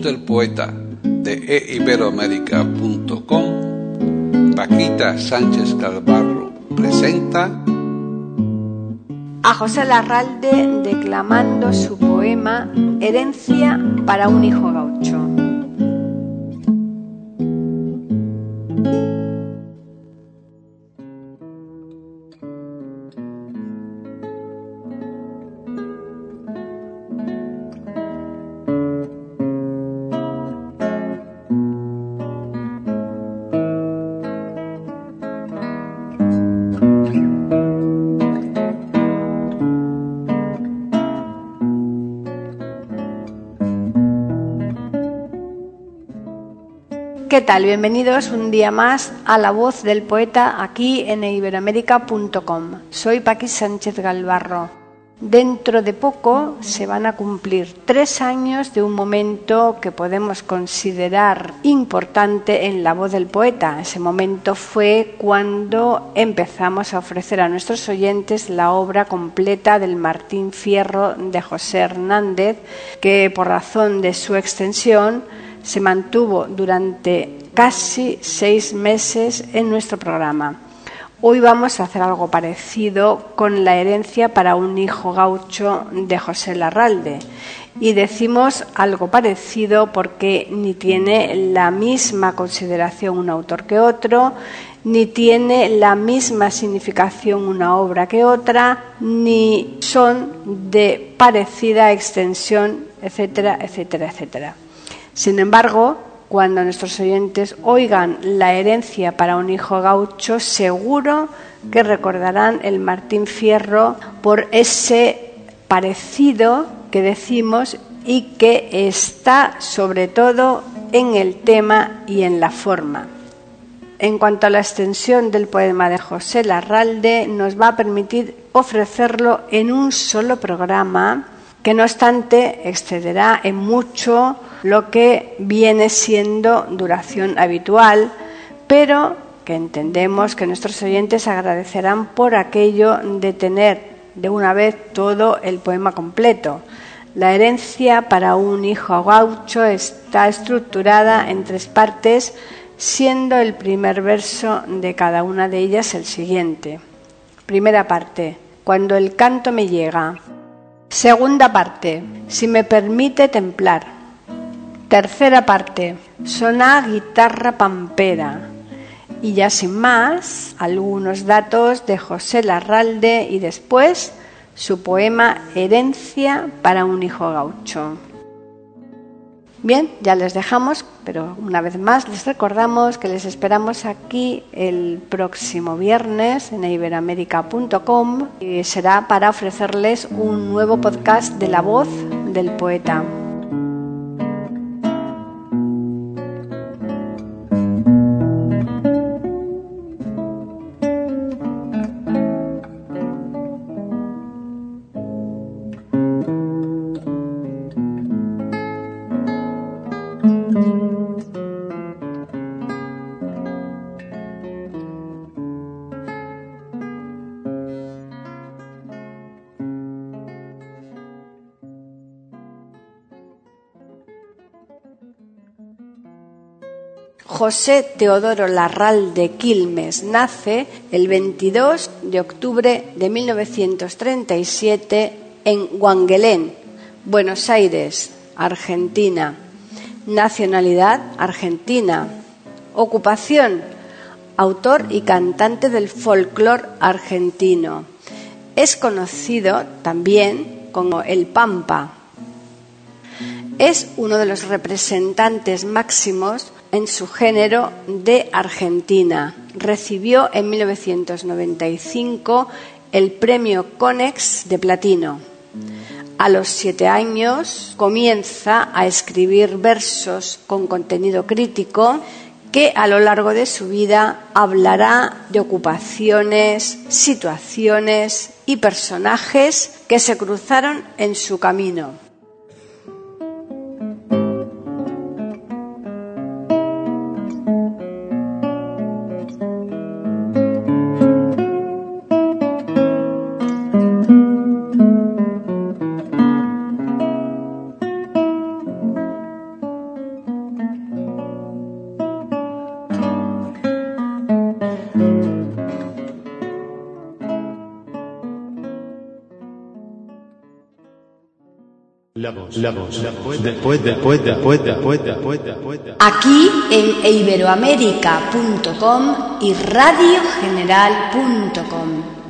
Del poeta de eiberoamérica.com, Paquita Sánchez Calvarro presenta a José Larralde declamando su poema Herencia para un hijo ¿Qué tal? Bienvenidos un día más a La Voz del Poeta aquí en iberoamérica.com. Soy Paqui Sánchez Galvarro. Dentro de poco se van a cumplir tres años de un momento que podemos considerar importante en la voz del poeta. Ese momento fue cuando empezamos a ofrecer a nuestros oyentes la obra completa del Martín Fierro de José Hernández, que por razón de su extensión se mantuvo durante casi seis meses en nuestro programa. Hoy vamos a hacer algo parecido con la herencia para un hijo gaucho de José Larralde. Y decimos algo parecido porque ni tiene la misma consideración un autor que otro, ni tiene la misma significación una obra que otra, ni son de parecida extensión, etcétera, etcétera, etcétera. Sin embargo, cuando nuestros oyentes oigan la herencia para un hijo gaucho, seguro que recordarán el Martín Fierro por ese parecido que decimos y que está sobre todo en el tema y en la forma. En cuanto a la extensión del poema de José Larralde, nos va a permitir ofrecerlo en un solo programa que no obstante excederá en mucho lo que viene siendo duración habitual, pero que entendemos que nuestros oyentes agradecerán por aquello de tener de una vez todo el poema completo. La herencia para un hijo gaucho está estructurada en tres partes, siendo el primer verso de cada una de ellas el siguiente. Primera parte, cuando el canto me llega. Segunda parte, si me permite templar. Tercera parte, sona guitarra pampera. Y ya sin más, algunos datos de José Larralde y después su poema Herencia para un hijo gaucho. Bien, ya les dejamos, pero una vez más les recordamos que les esperamos aquí el próximo viernes en iberamérica.com y será para ofrecerles un nuevo podcast de la voz del poeta. José Teodoro Larralde Quilmes nace el 22 de octubre de 1937 en Guanguelén, Buenos Aires, Argentina. Nacionalidad argentina. Ocupación autor y cantante del folclore argentino. Es conocido también como el Pampa. Es uno de los representantes máximos en su género de Argentina. Recibió en 1995 el premio Conex de Platino. A los siete años comienza a escribir versos con contenido crítico que a lo largo de su vida hablará de ocupaciones, situaciones y personajes que se cruzaron en su camino. Aquí en iberoamérica.com y radiogeneral.com.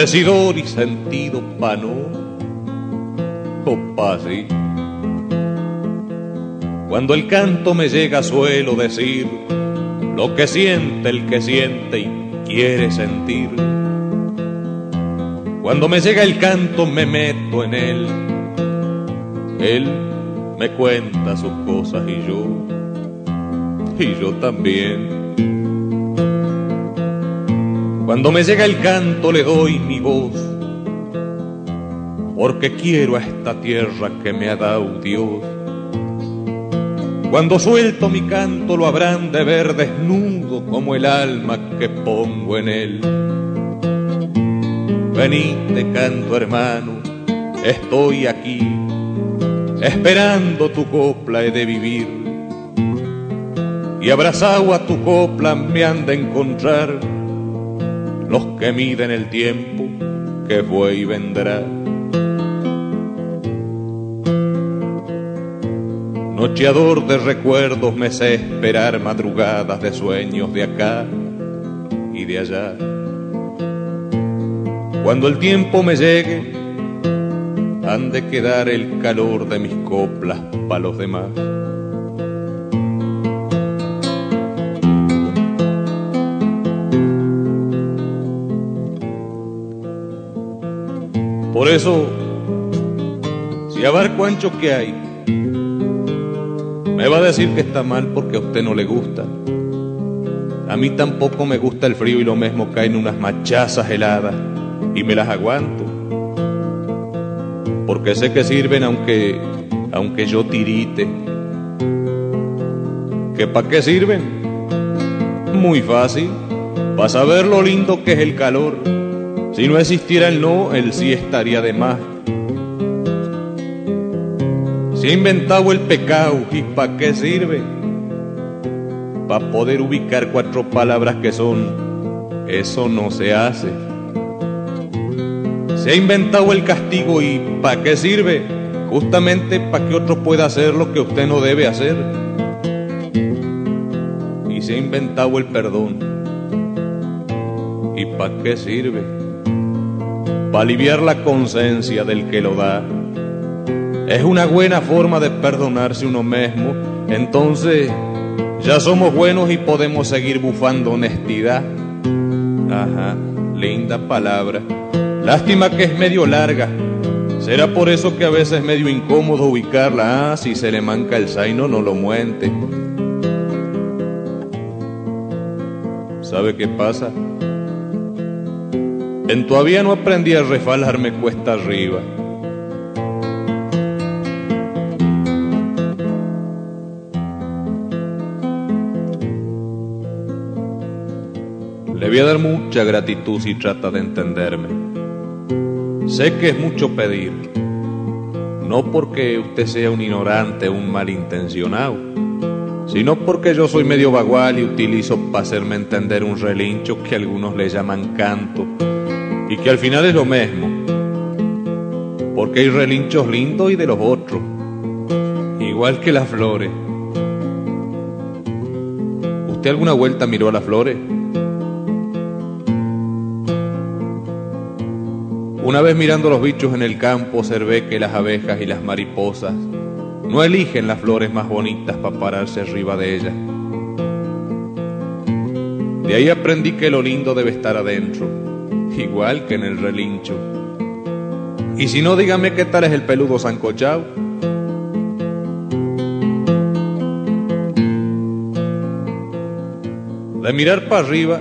decidor y sentido pano, sí. Cuando el canto me llega suelo decir lo que siente el que siente y quiere sentir. Cuando me llega el canto me meto en él, él me cuenta sus cosas y yo y yo también. Cuando me llega el canto le doy mi voz, porque quiero a esta tierra que me ha dado Dios. Cuando suelto mi canto lo habrán de ver desnudo como el alma que pongo en él. Venite canto hermano, estoy aquí, esperando tu copla he de vivir y abrazado a tu copla me han de encontrar los que miden el tiempo que fue y vendrá. Nocheador de recuerdos me sé esperar madrugadas de sueños de acá y de allá. Cuando el tiempo me llegue, han de quedar el calor de mis coplas para los demás. Por eso, si a ver cuáncho que hay, me va a decir que está mal porque a usted no le gusta. A mí tampoco me gusta el frío y lo mismo caen unas machazas heladas y me las aguanto. Porque sé que sirven aunque, aunque yo tirite. ¿Que para qué sirven? Muy fácil, para saber lo lindo que es el calor si no existiera el no, el sí estaría de más. Se ha inventado el pecado y ¿para qué sirve? Para poder ubicar cuatro palabras que son, eso no se hace. Se ha inventado el castigo y ¿para qué sirve? Justamente para que otro pueda hacer lo que usted no debe hacer. Y se ha inventado el perdón. ¿Y para qué sirve? Para aliviar la conciencia del que lo da. Es una buena forma de perdonarse uno mismo, entonces ya somos buenos y podemos seguir bufando honestidad. Ajá, linda palabra. Lástima que es medio larga, Será por eso que a veces es medio incómodo ubicarla. Ah, si se le manca el zaino, no lo muente. ¿Sabe qué pasa? En todavía no aprendí a refalarme cuesta arriba. Le voy a dar mucha gratitud si trata de entenderme. Sé que es mucho pedir, no porque usted sea un ignorante o un malintencionado, sino porque yo soy medio vagual y utilizo para hacerme entender un relincho que algunos le llaman canto que al final es lo mismo, porque hay relinchos lindos y de los otros, igual que las flores. ¿Usted alguna vuelta miró a las flores? Una vez mirando los bichos en el campo observé que las abejas y las mariposas no eligen las flores más bonitas para pararse arriba de ellas. De ahí aprendí que lo lindo debe estar adentro, igual que en el relincho. Y si no, dígame qué tal es el peludo sancochao. De mirar para arriba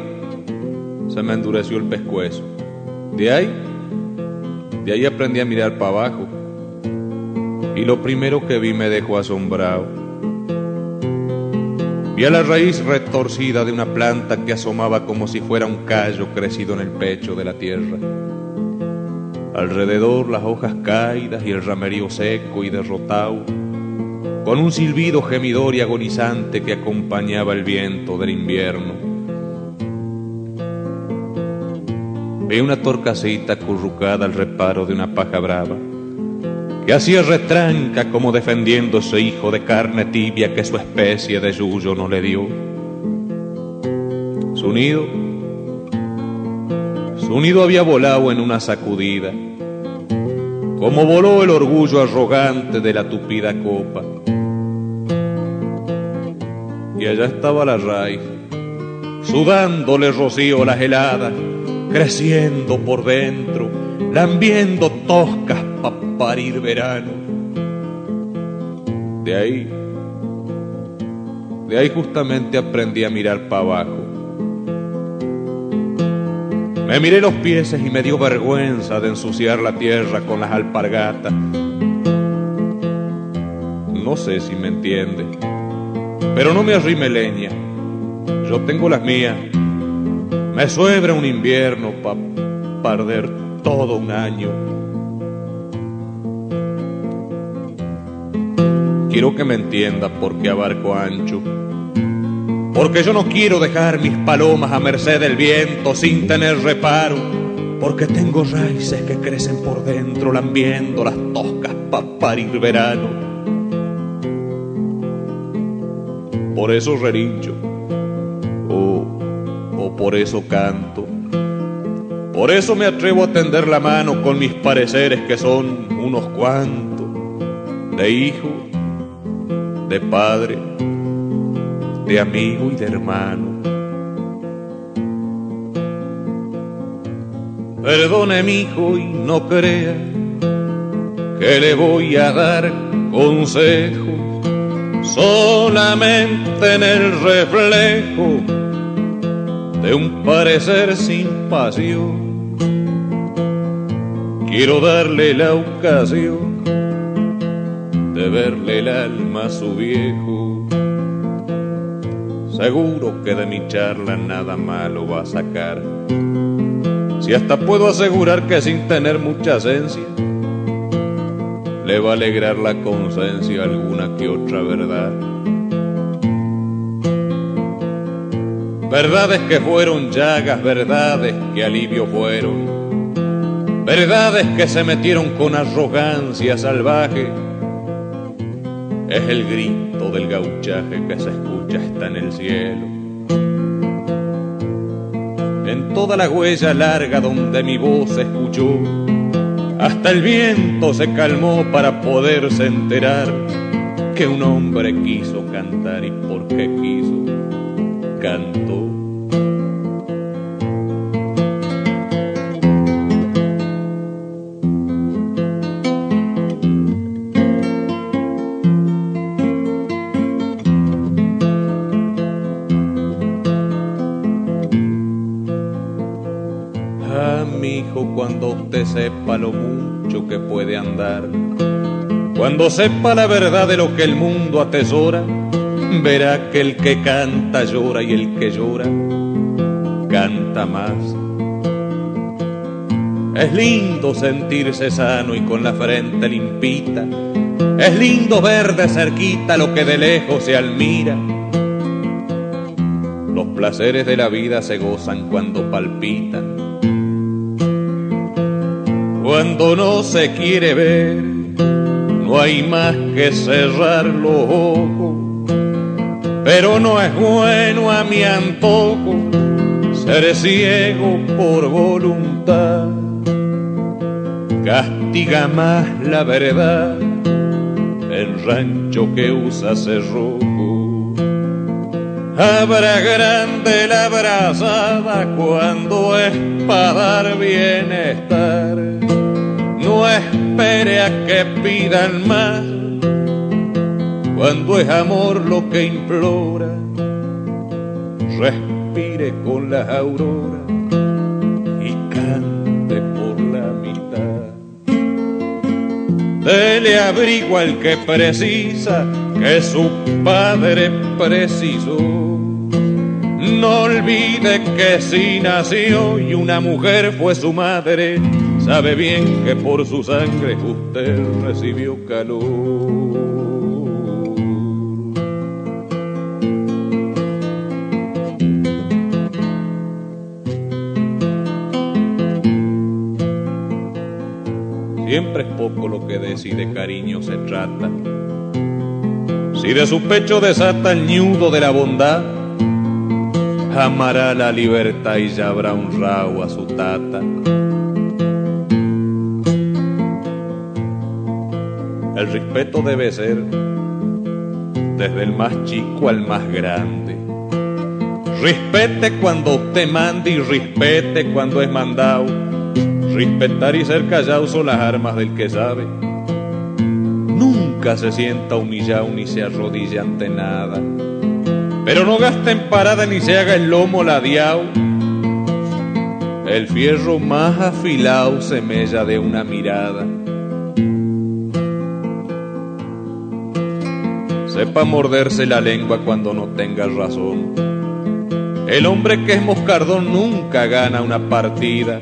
se me endureció el pescuezo. De ahí de ahí aprendí a mirar para abajo. Y lo primero que vi me dejó asombrado. Vi a la raíz retorcida de una planta que asomaba como si fuera un callo crecido en el pecho de la tierra. Alrededor las hojas caídas y el ramerío seco y derrotado, con un silbido gemidor y agonizante que acompañaba el viento del invierno. Vi una torcasita acurrucada al reparo de una paja brava, que hacía retranca como defendiendo ese hijo de carne tibia que su especie de yuyo no le dio. Su nido, su nido había volado en una sacudida, como voló el orgullo arrogante de la tupida copa. Y allá estaba la raíz, sudándole rocío las heladas creciendo por dentro, lambiendo toscas parir verano. De ahí, de ahí justamente aprendí a mirar para abajo. Me miré los pies y me dio vergüenza de ensuciar la tierra con las alpargatas. No sé si me entiende, pero no me arrime leña. Yo tengo las mías me suebra un invierno para perder todo un año. Quiero que me entienda porque abarco ancho. Porque yo no quiero dejar mis palomas a merced del viento sin tener reparo. Porque tengo raíces que crecen por dentro lambiendo las toscas para parir verano. Por eso relincho por eso canto. Por eso me atrevo a tender la mano con mis pareceres que son unos cuantos, de hijo, de padre, de amigo y de hermano. Perdone mi hijo y no crea que le voy a dar consejos solamente en el reflejo de un parecer sin pasión. Quiero darle la ocasión de verle el alma a su viejo. Seguro que de mi charla nada malo va a sacar. Si hasta puedo asegurar que sin tener mucha esencia, le va a alegrar la conciencia alguna que otra verdad. Verdades que fueron llagas, verdades que alivio fueron. Verdades que se metieron con arrogancia salvaje. Es el grito del gauchaje que se escucha hasta en el cielo. En toda la huella larga donde mi voz se escuchó, hasta el viento se calmó para poderse enterar que un hombre quiso cantar y porque quiso cantó. Sepa lo mucho que puede andar. Cuando sepa la verdad de lo que el mundo atesora, verá que el que canta llora y el que llora canta más. Es lindo sentirse sano y con la frente limpita. Es lindo ver de cerquita lo que de lejos se admira. Los placeres de la vida se gozan cuando palpitan. Cuando no se quiere ver, no hay más que cerrar los ojos. Pero no es bueno a mi antojo ser ciego por voluntad. Castiga más la verdad el rancho que usa cerrojo. Habrá grande la abrazada cuando es para dar bienestar. No espere a que pidan más cuando es amor lo que implora. Respire con las auroras y cante por la mitad. Dele abrigo al que precisa, que su padre precisó. No olvide que si nació y una mujer fue su madre, sabe bien que por su sangre usted recibió calor. Siempre es poco lo que de si de cariño se trata. Si de su pecho desata el ñudo de la bondad, amará la libertad y ya habrá honrado a su tata. El respeto debe ser desde el más chico al más grande. Respete cuando usted mande y respete cuando es mandado. Respetar y ser callado son las armas del que sabe. Nunca se sienta humillado ni se arrodilla ante nada. Pero no gaste en parada ni se haga el lomo ladeado. El fierro más afilado se mella de una mirada. Sepa morderse la lengua cuando no tenga razón. El hombre que es moscardón nunca gana una partida.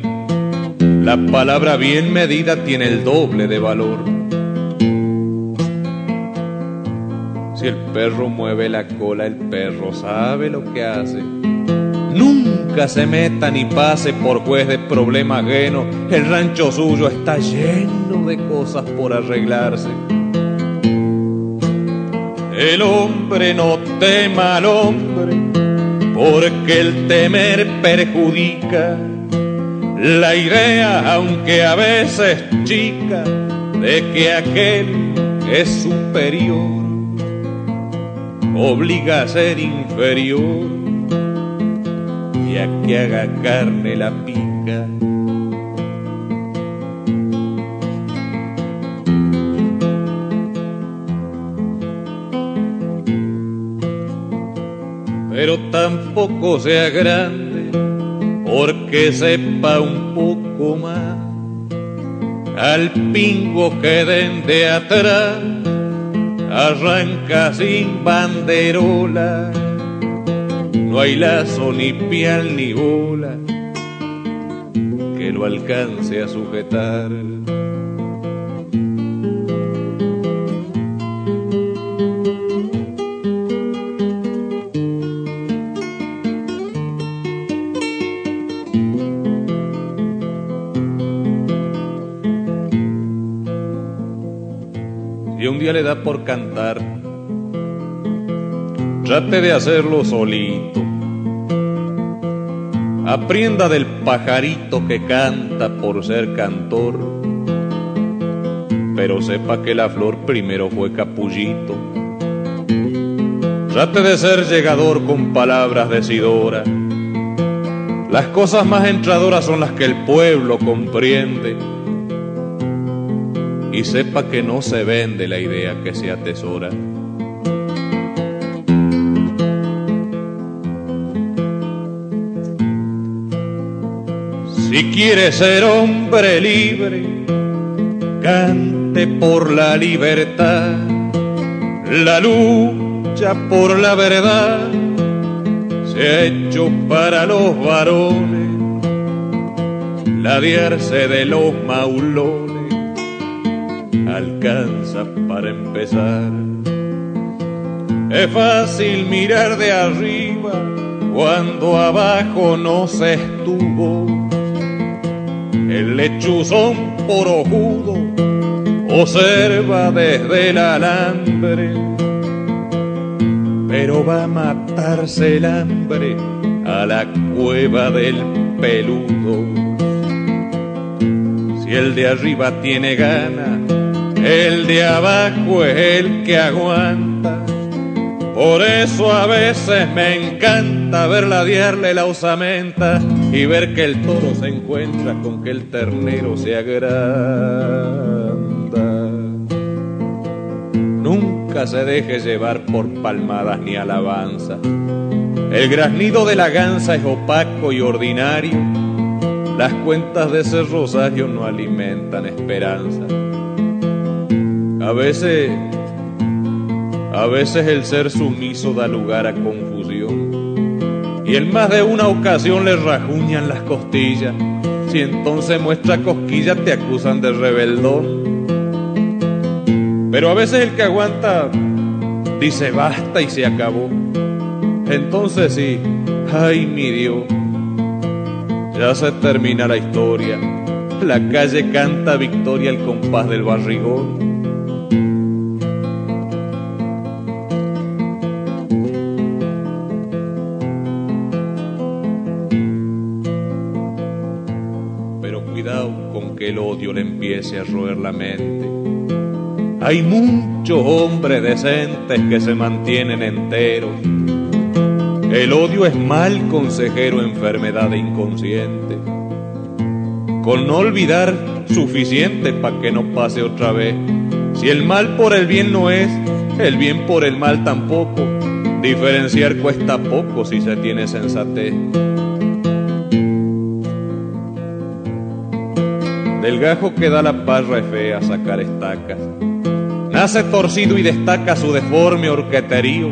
La palabra bien medida tiene el doble de valor. Si el perro mueve la cola, el perro sabe lo que hace. Nunca se meta ni pase por juez de problema ajeno. El rancho suyo está lleno de cosas por arreglarse. El hombre no tema al hombre, porque el temer perjudica la idea, aunque a veces chica, de que aquel es superior, obliga a ser inferior y a que haga carne la pica. Pero tampoco sea grande porque sepa un poco más. Al pingo que den de atrás arranca sin banderola. No hay lazo ni pial ni bola que lo alcance a sujetar le da por cantar, trate de hacerlo solito. Aprenda del pajarito que canta por ser cantor, pero sepa que la flor primero fue capullito. Trate de ser llegador con palabras decidoras. Las cosas más entradoras son las que el pueblo comprende y sepa que no se vende la idea que se atesora. Si quiere ser hombre libre, cante por la libertad, la lucha por la verdad se ha hecho para los varones, ladearse de los maulones alcanza para empezar. Es fácil mirar de arriba cuando abajo no se estuvo el lechuzón por ojudo observa desde el alambre, pero va a matarse el hambre a la cueva del peludo. Si el de arriba tiene gana, el de abajo es el que aguanta. Por eso a veces me encanta verla diarle la osamenta y ver que el toro se encuentra con que el ternero se agranda. Nunca se deje llevar por palmadas ni alabanza. El graznido de la gansa es opaco y ordinario. Las cuentas de ese rosario no alimentan esperanza. A veces a veces el ser sumiso da lugar a confusión. Y en más de una ocasión le rajuñan las costillas. Si entonces muestra cosquilla te acusan de rebeldón. Pero a veces el que aguanta dice basta y se acabó. Entonces sí, ay mi Dios, ya se termina la historia. La calle canta victoria al compás del barrigón. Odio le empiece a roer la mente. Hay muchos hombres decentes que se mantienen enteros. El odio es mal consejero, enfermedad inconsciente. Con no olvidar suficiente para que no pase otra vez. Si el mal por el bien no es, el bien por el mal tampoco. Diferenciar cuesta poco si se tiene sensatez. El gajo que da la parra es fea sacar estacas. Nace torcido y destaca su deforme orqueterío,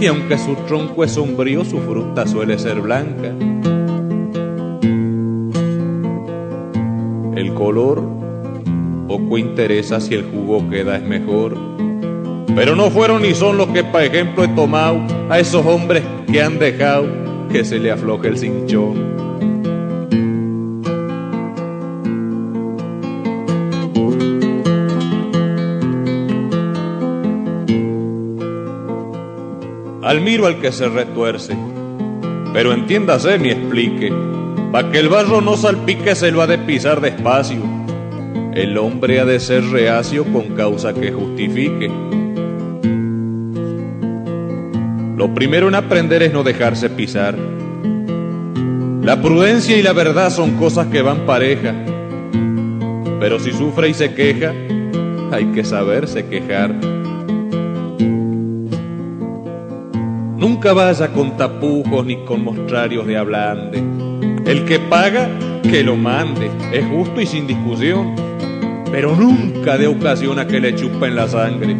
y aunque su tronco es sombrío, su fruta suele ser blanca. El color poco interesa si el jugo queda es mejor. Pero no fueron ni son los que, pa' ejemplo, he tomado a esos hombres que han dejado que se le afloje el cinchón. Admiro al que se retuerce, pero entiéndase mi explique, pa' que el barro no salpique se lo ha de pisar despacio. El hombre ha de ser reacio con causa que justifique. Lo primero en aprender es no dejarse pisar. La prudencia y la verdad son cosas que van pareja, pero si sufre y se queja, hay que saberse quejar. Nunca vaya con tapujos ni con mostrarios de hablande. El que paga, que lo mande, es justo y sin discusión, pero nunca de ocasión a que le chupen la sangre.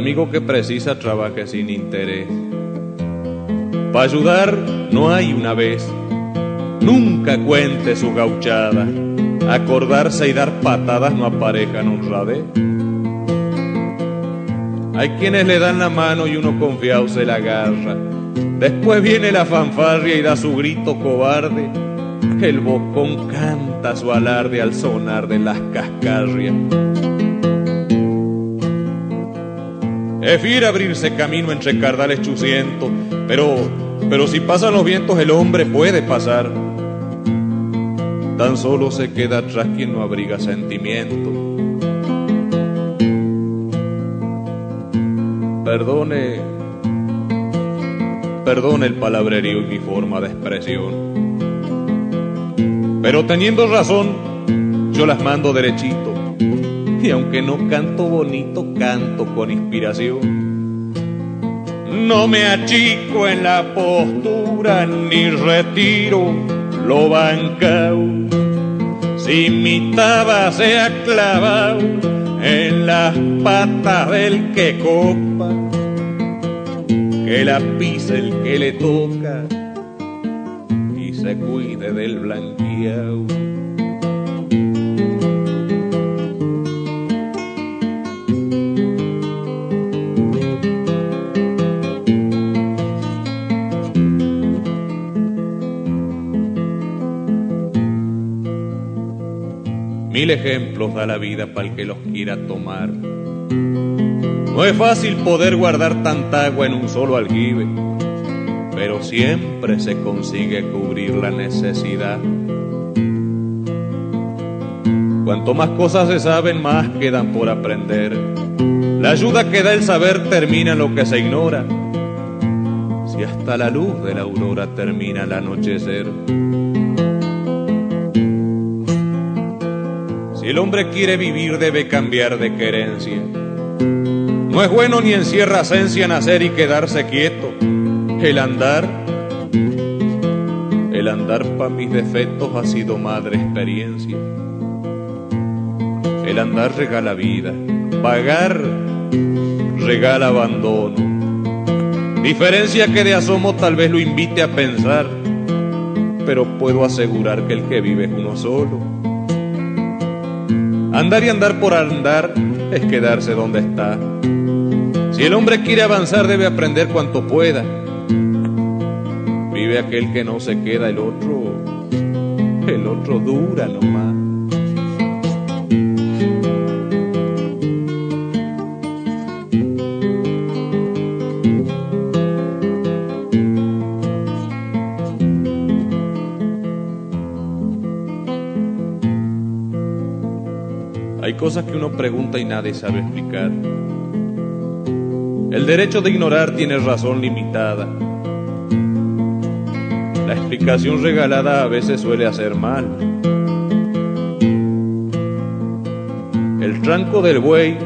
Amigo que precisa trabaje sin interés. Para ayudar no hay una vez, nunca cuente su gauchada. Acordarse y dar patadas no aparejan honradez. Hay quienes le dan la mano y uno confiado se la agarra. Después viene la fanfarria y da su grito cobarde. El bocón canta su alarde al sonar de las cascarrias. Es fiel abrirse camino entre cardales chucientos, pero, pero si pasan los vientos el hombre puede pasar. Tan solo se queda atrás quien no abriga sentimiento. Perdone, Perdone el palabrerío y mi forma de expresión. Pero teniendo razón, yo las mando derechito. Y aunque no canto bonito, canto con inspiración. No me achico en la postura ni retiro lo bancao. Si mi taba se ha clavado en las patas del que copa, que la pisa el que le toca y se cuide del blanqueado. Ejemplos da la vida para el que los quiera tomar. No es fácil poder guardar tanta agua en un solo aljibe, pero siempre se consigue cubrir la necesidad. Cuanto más cosas se saben, más quedan por aprender. La ayuda que da el saber termina lo que se ignora. Si hasta la luz de la aurora termina al anochecer. El hombre quiere vivir debe cambiar de querencia. No es bueno ni encierra esencia nacer y quedarse quieto. El andar, el andar pa' mis defectos ha sido madre experiencia. El andar regala vida, pagar regala abandono. Diferencia que de asomo tal vez lo invite a pensar, pero puedo asegurar que el que vive es uno solo. Andar y andar por andar es quedarse donde está. Si el hombre quiere avanzar debe aprender cuanto pueda. Vive aquel que no se queda, el otro, el otro dura nomás. Uno pregunta y nadie sabe explicar. El derecho de ignorar tiene razón limitada. La explicación regalada a veces suele hacer mal. El tranco del buey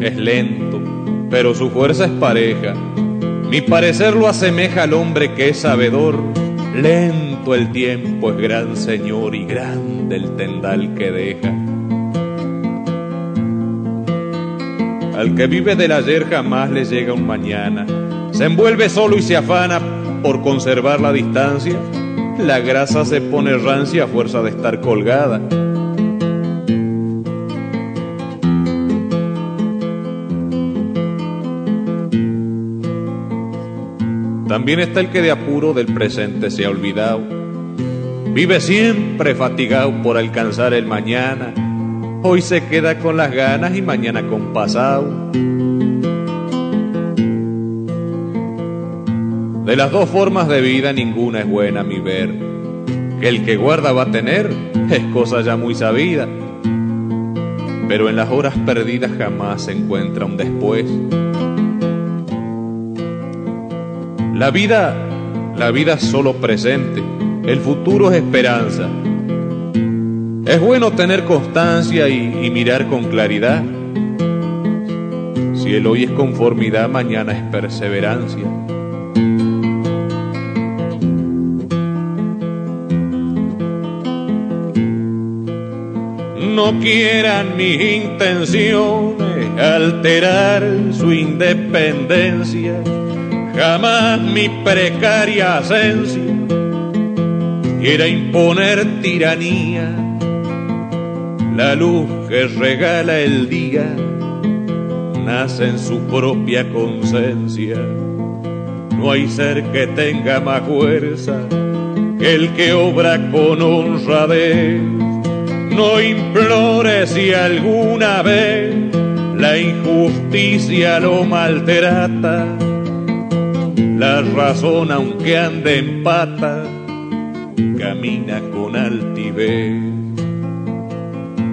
es lento, pero su fuerza es pareja. Mi parecer lo asemeja al hombre que es sabedor. Lento el tiempo es gran señor y grande el tendal que deja. Al que vive del ayer jamás le llega un mañana. Se envuelve solo y se afana por conservar la distancia. La grasa se pone rancia a fuerza de estar colgada. También está el que de apuro del presente se ha olvidado. Vive siempre fatigado por alcanzar el mañana Hoy se queda con las ganas y mañana con pasado. De las dos formas de vida ninguna es buena a mi ver. Que el que guarda va a tener es cosa ya muy sabida. Pero en las horas perdidas jamás se encuentra un después. La vida, la vida es solo presente. El futuro es esperanza. Es bueno tener constancia y, mirar con claridad. Si el hoy es conformidad, mañana es perseverancia. No quieran mis intenciones alterar su independencia, jamás mi precaria esencia quiera imponer tiranía la luz que regala el día nace en su propia conciencia. No hay ser que tenga más fuerza que el que obra con honradez. No implore si alguna vez la injusticia lo maltrata. La razón, aunque ande en pata, camina con altivez.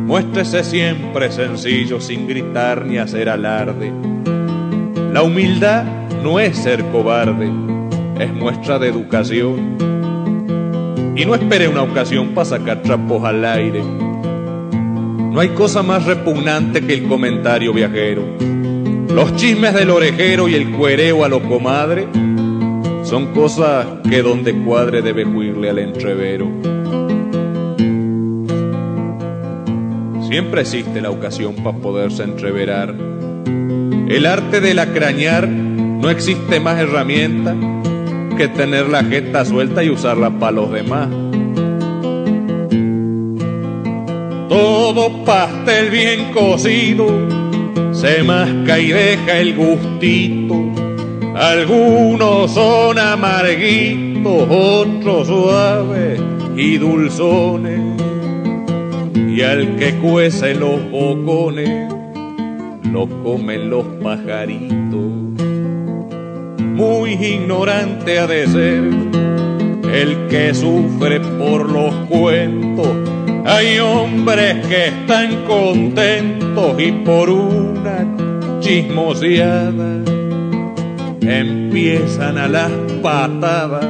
Muéstrese siempre sencillo sin gritar ni hacer alarde. La humildad no es ser cobarde, es muestra de educación. Y no espere una ocasión para sacar trapos al aire. No hay cosa más repugnante que el comentario viajero. Los chismes del orejero y el cuereo a lo comadre son cosas que donde cuadre debe huirle al entrevero. Siempre existe la ocasión para poderse entreverar. El arte de lacrañar no existe más herramienta que tener la jeta suelta y usarla para los demás. Todo pastel bien cocido se masca y deja el gustito. Algunos son amarguitos, otros suaves y dulzones. Y al que cuece los bocones, lo comen los pajaritos. Muy ignorante ha de ser el que sufre por los cuentos hay hombres que están contentos y por una chismoseada empiezan a las patadas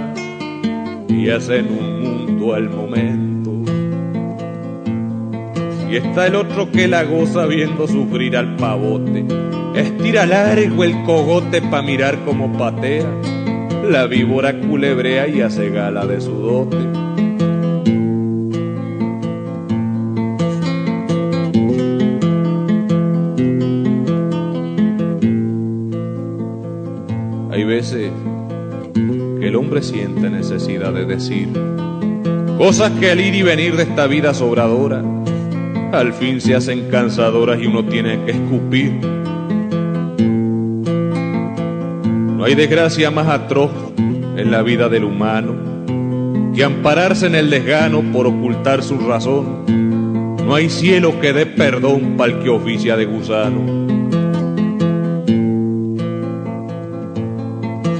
y hacen un mundo al momento. Y está el otro que la goza viendo sufrir al pavote. Estira largo el cogote pa' mirar como patea. La víbora culebrea y hace gala de su dote. veces que el hombre siente necesidad de decir cosas que al ir y venir de esta vida sobradora al fin se hacen cansadoras y uno tiene que escupir. No hay desgracia más atroz en la vida del humano que ampararse en el desgano por ocultar su razón. No hay cielo que dé perdón para el que oficia de gusano.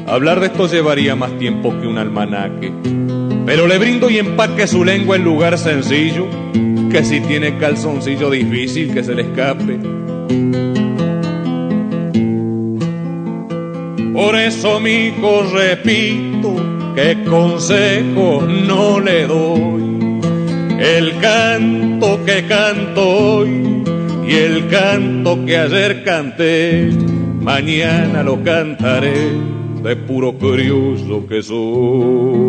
Hablar de esto llevaría más tiempo que un almanaque, pero le brindo y empaque su lengua en lugar sencillo, que si tiene calzoncillo difícil que se le escape. Por eso, mijo, repito que consejo no le doy. El canto que canto hoy y el canto que ayer canté, mañana lo cantaré de puro curioso que soy.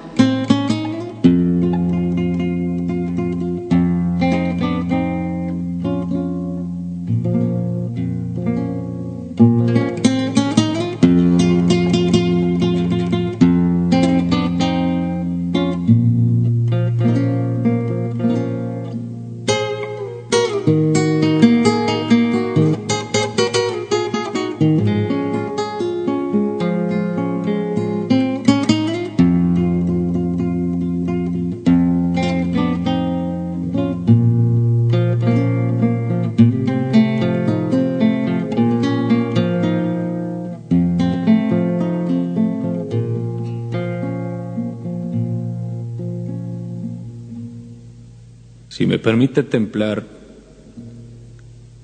permite templar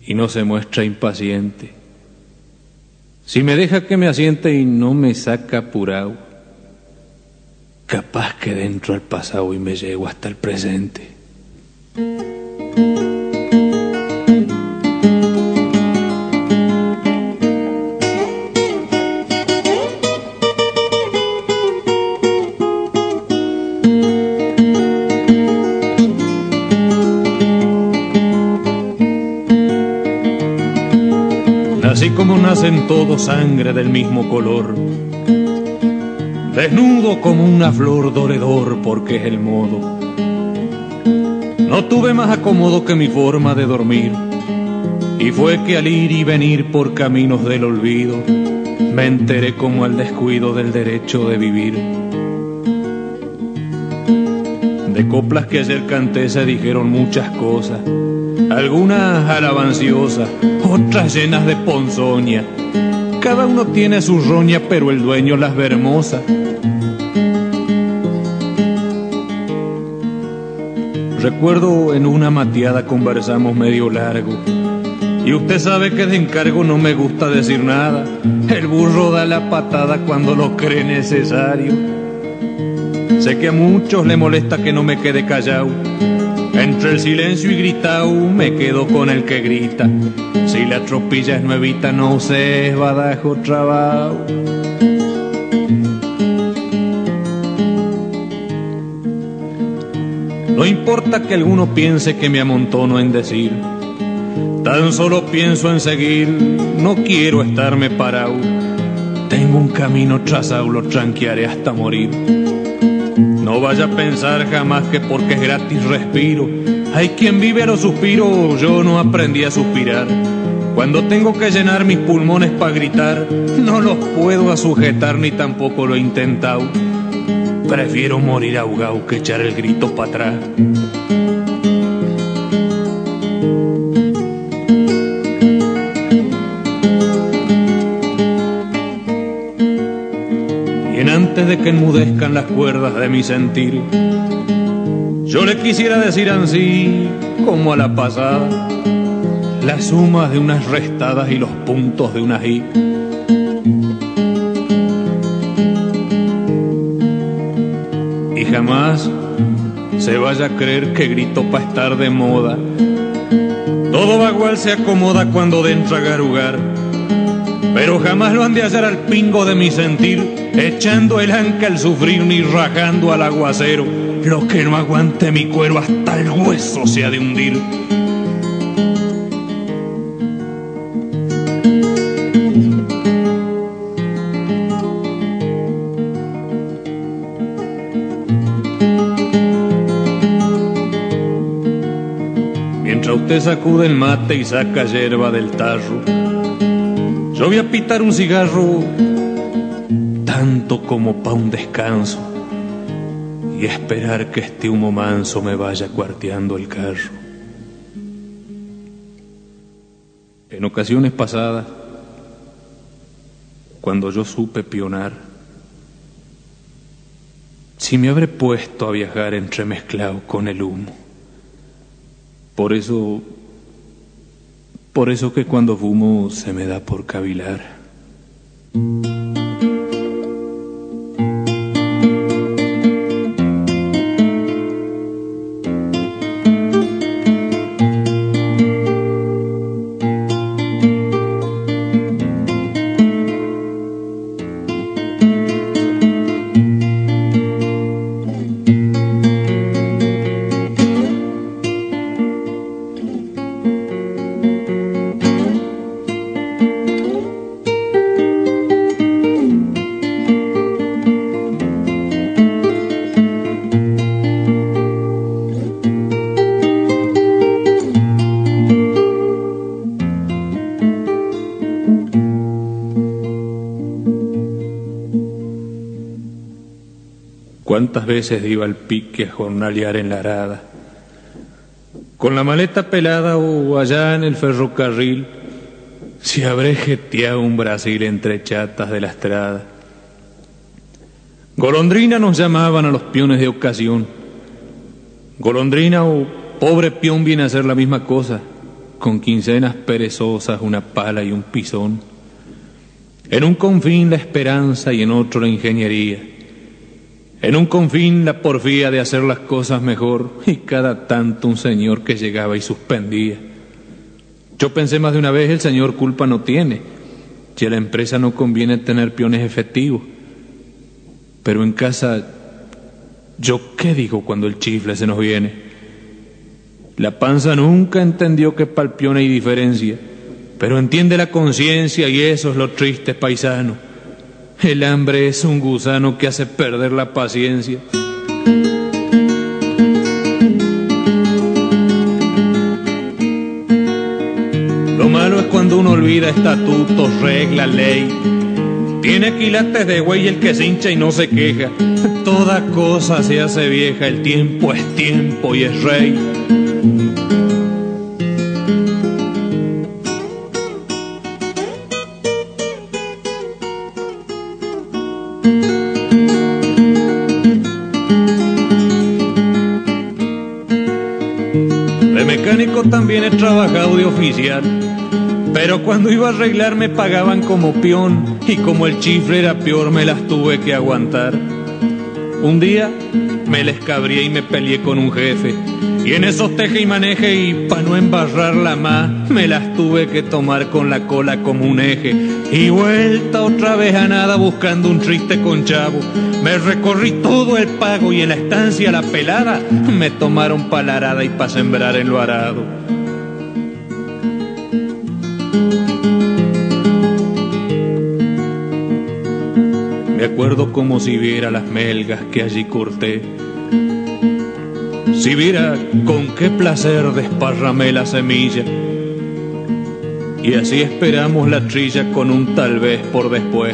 y no se muestra impaciente, si me deja que me asiente y no me saca apurado, capaz que dentro al pasado y me llego hasta el presente. Nacen todos sangre del mismo color. Desnudo como una flor doredor porque es el modo. No tuve más acomodo que mi forma de dormir. Y fue que al ir y venir por caminos del olvido, me enteré como al descuido del derecho de vivir. De coplas que ayer canté se dijeron muchas cosas algunas alabanciosas, otras llenas de ponzoña. Cada uno tiene su roña, pero el dueño las ve hermosas. Recuerdo en una mateada conversamos medio largo. Y usted sabe que de encargo no me gusta decir nada. El burro da la patada cuando lo cree necesario. Sé que a muchos le molesta que no me quede callado. Entre el silencio y gritao me quedo con el que grita. Si la tropilla es nuevita, no sé, badajo trabajo. No importa que alguno piense que me amontono en decir, tan solo pienso en seguir, no quiero estarme parado. Tengo un camino trazado, lo tranquearé hasta morir. No vaya a pensar jamás que porque es gratis respiro. Hay quien vive a los suspiros, yo no aprendí a suspirar. Cuando tengo que llenar mis pulmones para gritar, no los puedo sujetar ni tampoco lo he intentado. Prefiero morir ahogado que echar el grito para atrás. Antes de que enmudezcan las cuerdas de mi sentir, yo le quisiera decir así, como a la pasada, las sumas de unas restadas y los puntos de una I. Y jamás se vaya a creer que grito para estar de moda. Todo vagual se acomoda cuando de entra garugar. Pero jamás lo han de hallar al pingo de mi sentir, echando el anca al sufrir ni rajando al aguacero. Lo que no aguante mi cuero hasta el hueso se ha de hundir. Mientras usted sacude el mate y saca hierba del tarro, yo voy a pitar un cigarro tanto como pa' un descanso y esperar que este humo manso me vaya cuarteando el carro. En ocasiones pasadas, cuando yo supe pionar, si me habré puesto a viajar entremezclado con el humo. Por eso, por eso que cuando fumo se me da por cavilar. Cuántas veces iba al pique a jornalear en la arada, con la maleta pelada o allá en el ferrocarril, si habré jeteado un Brasil entre chatas de la estrada. Golondrina nos llamaban a los peones de ocasión. Golondrina o pobre peón viene a hacer la misma cosa, con quincenas perezosas, una pala y un pisón. En un confín la esperanza y en otro la ingeniería. En un confín la porfía de hacer las cosas mejor y cada tanto un señor que llegaba y suspendía. Yo pensé más de una vez, el señor culpa no tiene, si a la empresa no conviene tener peones efectivos. Pero en casa, ¿yo qué digo cuando el chifle se nos viene? La panza nunca entendió que pa'l peón hay diferencia, pero entiende la conciencia y eso es lo triste, paisano. El hambre es un gusano que hace perder la paciencia. Lo malo es cuando uno olvida estatutos, reglas, ley. Tiene quilates de güey el que se hincha y no se queja. Toda cosa se hace vieja, el tiempo es tiempo y es rey. Trabajado de oficial, pero cuando iba a arreglar me pagaban como peón y como el chifre era peor me las tuve que aguantar. Un día me les cabrié y me peleé con un jefe. Y en esos teje y maneje y pa' no embarrarla más, me las tuve que tomar con la cola como un eje. Y vuelta otra vez a nada buscando un triste conchavo. Me recorrí todo el pago y en la estancia la pelada me tomaron palarada y pa' sembrar en lo arado. Me acuerdo como si viera las melgas que allí corté. Si viera con qué placer desparramé la semilla. Y así esperamos la trilla con un tal vez por después.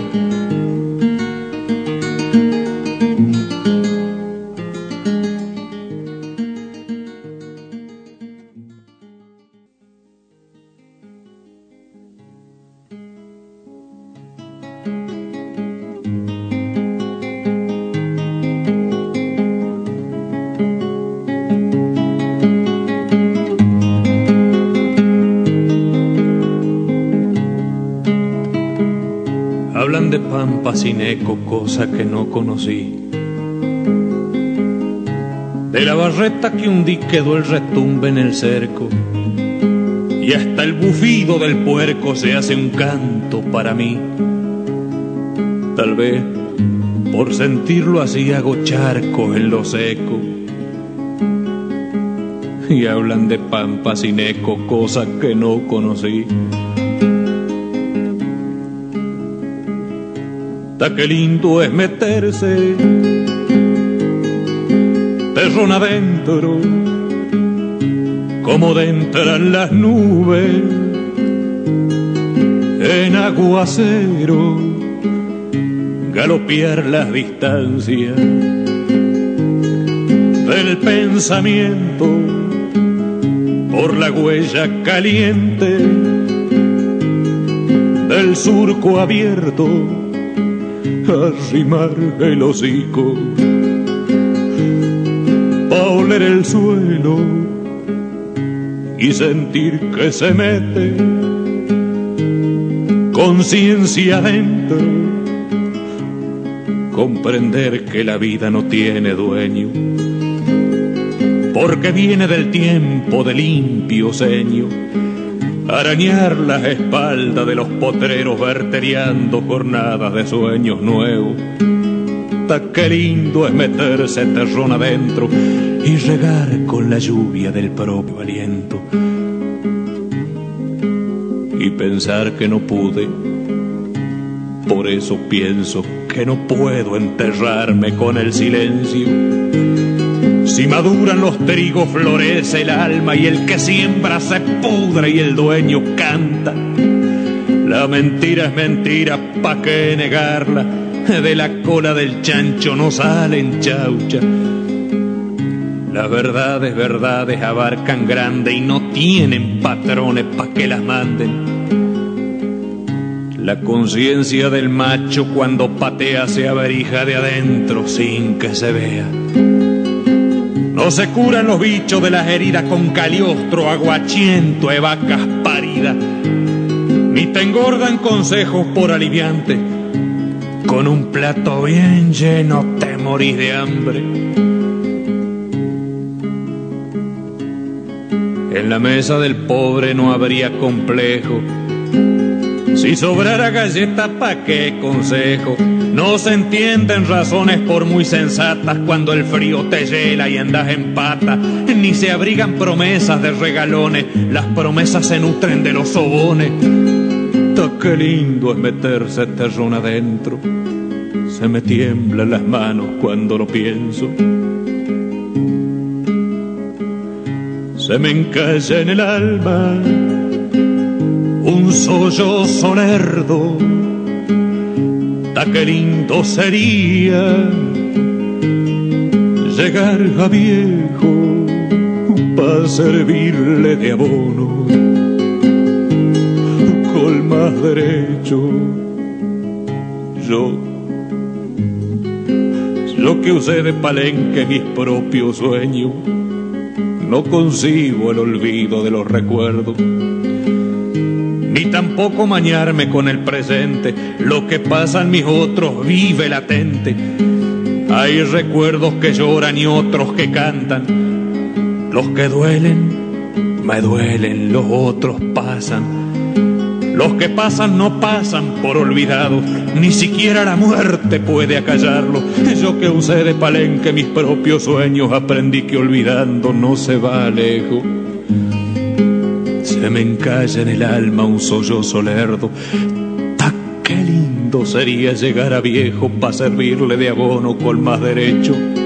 Sin eco, cosa que no conocí. De la barreta que un día quedó el retumbe en el cerco. Y hasta el bufido del puerco se hace un canto para mí. Tal vez por sentirlo así hago charco en lo seco. Y hablan de pampa sin eco, cosa que no conocí. Ta qué lindo es meterse terrón adentro, como dentran las nubes en aguacero, galopear las distancias del pensamiento por la huella caliente del surco abierto arrimar el hocico, pa' oler el suelo y sentir que se mete conciencia adentro, comprender que la vida no tiene dueño, porque viene del tiempo de limpio ceño arañar las espaldas de los potreros verteriando jornadas de sueños nuevos. Qué lindo es meterse terrón adentro y regar con la lluvia del propio aliento. Y pensar que no pude, por eso pienso que no puedo enterrarme con el silencio. Si maduran los trigos, florece el alma y el que siembra se pudre y el dueño canta. La mentira es mentira, ¿pa' qué negarla? De la cola del chancho no salen chaucha. Las verdades, verdades abarcan grande y no tienen patrones pa' que las manden. La conciencia del macho cuando patea se averija de adentro sin que se vea. No se curan los bichos de las heridas con caliostro, aguachiento, e vacas paridas. Ni te engordan consejos por aliviante. Con un plato bien lleno te morís de hambre. En la mesa del pobre no habría complejo. Si sobrara galleta, ¿pa' qué consejo? No se entienden razones por muy sensatas cuando el frío te hiela y andas en pata. Ni se abrigan promesas de regalones, las promesas se nutren de los sobones. Qué lindo es meterse terrón adentro. Se me tiemblan las manos cuando lo pienso. Se me encalla en el alma un sollozo lerdo. Qué lindo sería llegar a viejo para servirle de abono con más derecho yo Yo que usé de palenque mis propios sueños, no consigo el olvido de los recuerdos, ni tampoco mañarme con el presente. Lo que pasa en mis otros vive latente. Hay recuerdos que lloran y otros que cantan. Los que duelen, me duelen, los otros pasan los que pasan no pasan por olvidados, ni siquiera la muerte puede acallarlo. Yo que usé de palenque mis propios sueños, aprendí que olvidando no se va lejos. Se me encalla en el alma un sollozo lerdo. ¡Ta qué lindo sería llegar a viejo para servirle de abono con más derecho!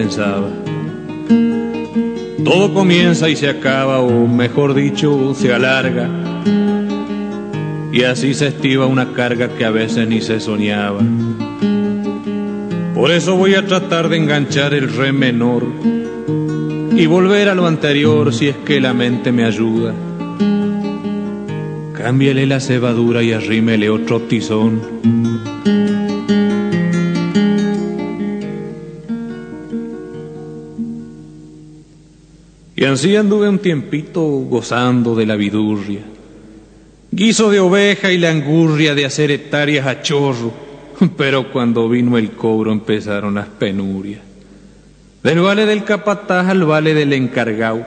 Pensaba. Todo comienza y se acaba, o mejor dicho, se alarga. Y así se estiva una carga que a veces ni se soñaba. Por eso voy a tratar de enganchar el re menor y volver a lo anterior si es que la mente me ayuda. Cámbiale la cebadura y arrímele otro tizón así anduve un tiempito gozando de la vidurria. Guiso de oveja y la angurria de hacer hectáreas a chorro. Pero cuando vino el cobro empezaron las penurias. Del vale del capataz al vale del encargado.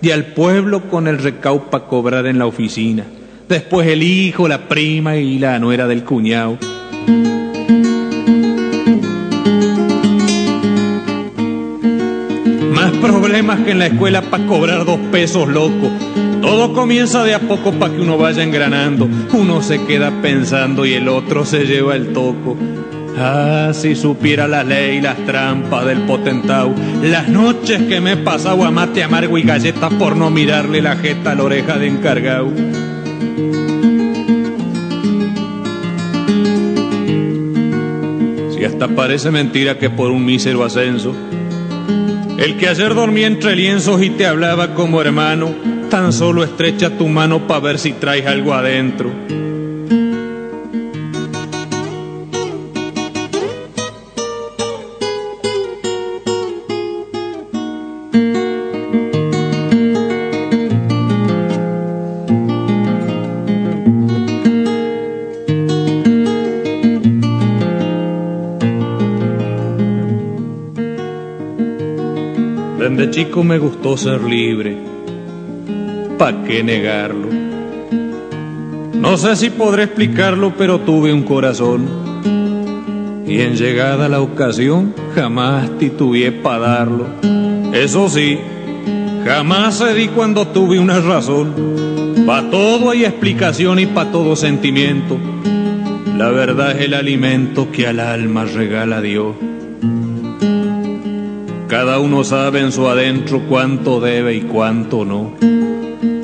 Y al pueblo con el recau para cobrar en la oficina. Después el hijo, la prima y la nuera del cuñado. Problemas que en la escuela para cobrar dos pesos loco. Todo comienza de a poco para que uno vaya engranando. Uno se queda pensando y el otro se lleva el toco. Ah, si supiera la ley, las trampas del potentao, las noches que me he pasado a mate amargo y galletas por no mirarle la jeta a la oreja de encargado. Si hasta parece mentira que por un mísero ascenso el que ayer dormía entre lienzos y te hablaba como hermano, tan solo estrecha tu mano para ver si traes algo adentro. Ser libre, ¿pa' qué negarlo? No sé si podré explicarlo, pero tuve un corazón. Y en llegada la ocasión, jamás titubeé pa' darlo. Eso sí, jamás cedí cuando tuve una razón. Pa' todo hay explicación y pa' todo sentimiento. La verdad es el alimento que al alma regala Dios. Cada uno sabe en su adentro cuánto debe y cuánto no.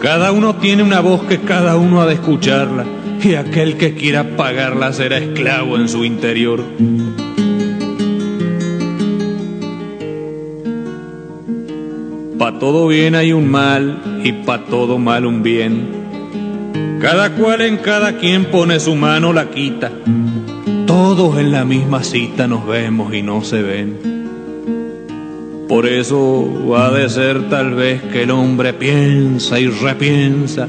Cada uno tiene una voz que cada uno ha de escucharla y aquel que quiera pagarla será esclavo en su interior. Pa' todo bien hay un mal y pa' todo mal un bien. Cada cual en cada quien pone su mano la quita. Todos en la misma cita nos vemos y no se ven. Por eso ha de ser tal vez que el hombre piensa y repiensa.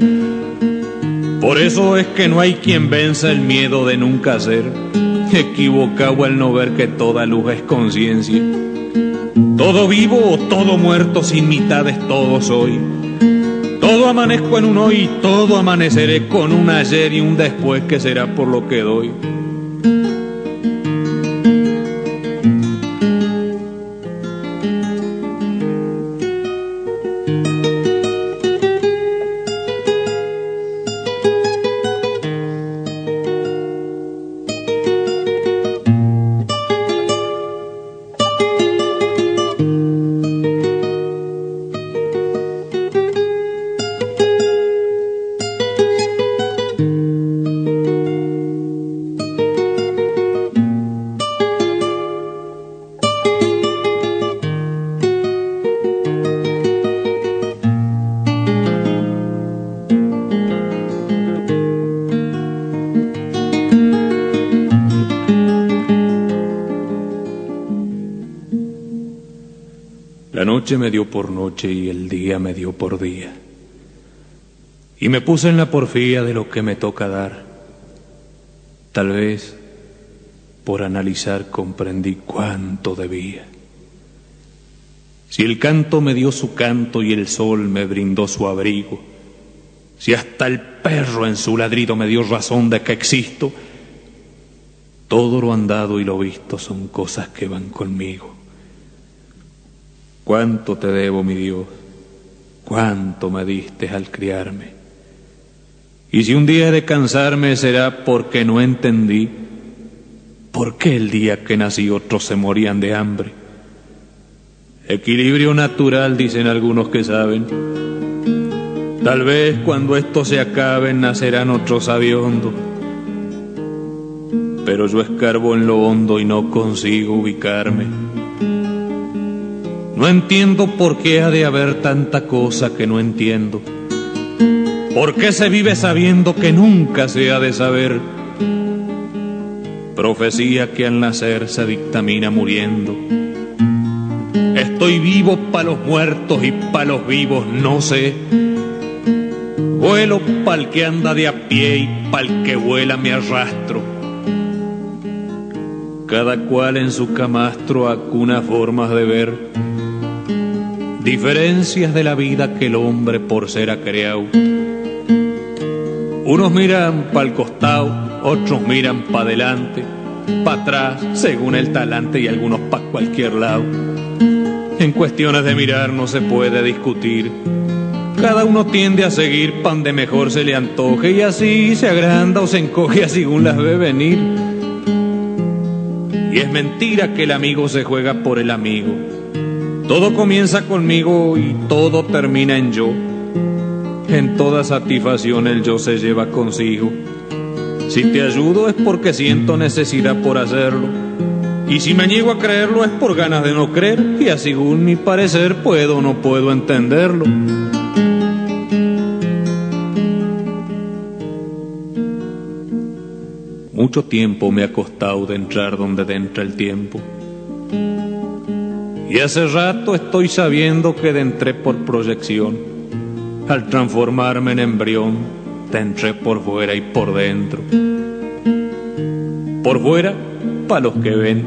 Por eso es que no hay quien venza el miedo de nunca ser. equivocado al no ver que toda luz es conciencia. Todo vivo o todo muerto sin mitades todo soy. Todo amanezco en un hoy todo amaneceré con un ayer y un después que será por lo que doy. Noche me dio por noche y el día me dio por día. Y me puse en la porfía de lo que me toca dar. Tal vez por analizar comprendí cuánto debía. Si el canto me dio su canto y el sol me brindó su abrigo, si hasta el perro en su ladrido me dio razón de que existo, todo lo andado y lo visto son cosas que van conmigo. Cuánto te debo, mi Dios, cuánto me diste al criarme. Y si un día he de cansarme será porque no entendí por qué el día que nací otros se morían de hambre. Equilibrio natural, dicen algunos que saben. Tal vez cuando esto se acabe nacerán otros sabiondos. Pero yo escarbo en lo hondo y no consigo ubicarme. No entiendo por qué ha de haber tanta cosa que no entiendo. ¿Por qué se vive sabiendo que nunca se ha de saber? Profecía que al nacer se dictamina muriendo. Estoy vivo para los muertos y para los vivos, no sé. Vuelo pa'l que anda de a pie y pa'l que vuela me arrastro. Cada cual en su camastro acuna formas de ver diferencias de la vida que el hombre por ser ha creado. Unos miran para el costado, otros miran para adelante, para atrás, según el talante y algunos para cualquier lado. En cuestiones de mirar no se puede discutir. Cada uno tiende a seguir pan de mejor se le antoje y así se agranda o se encoge según las ve venir. Y es mentira que el amigo se juega por el amigo todo comienza conmigo y todo termina en yo. En toda satisfacción el yo se lleva consigo. Si te ayudo es porque siento necesidad por hacerlo. Y si me niego a creerlo es por ganas de no creer y así según mi parecer puedo o no puedo entenderlo. Mucho tiempo me ha costado de entrar donde entra el tiempo. Y hace rato estoy sabiendo que entré por proyección. Al transformarme en embrión, te entré por fuera y por dentro. Por fuera, para los que ven.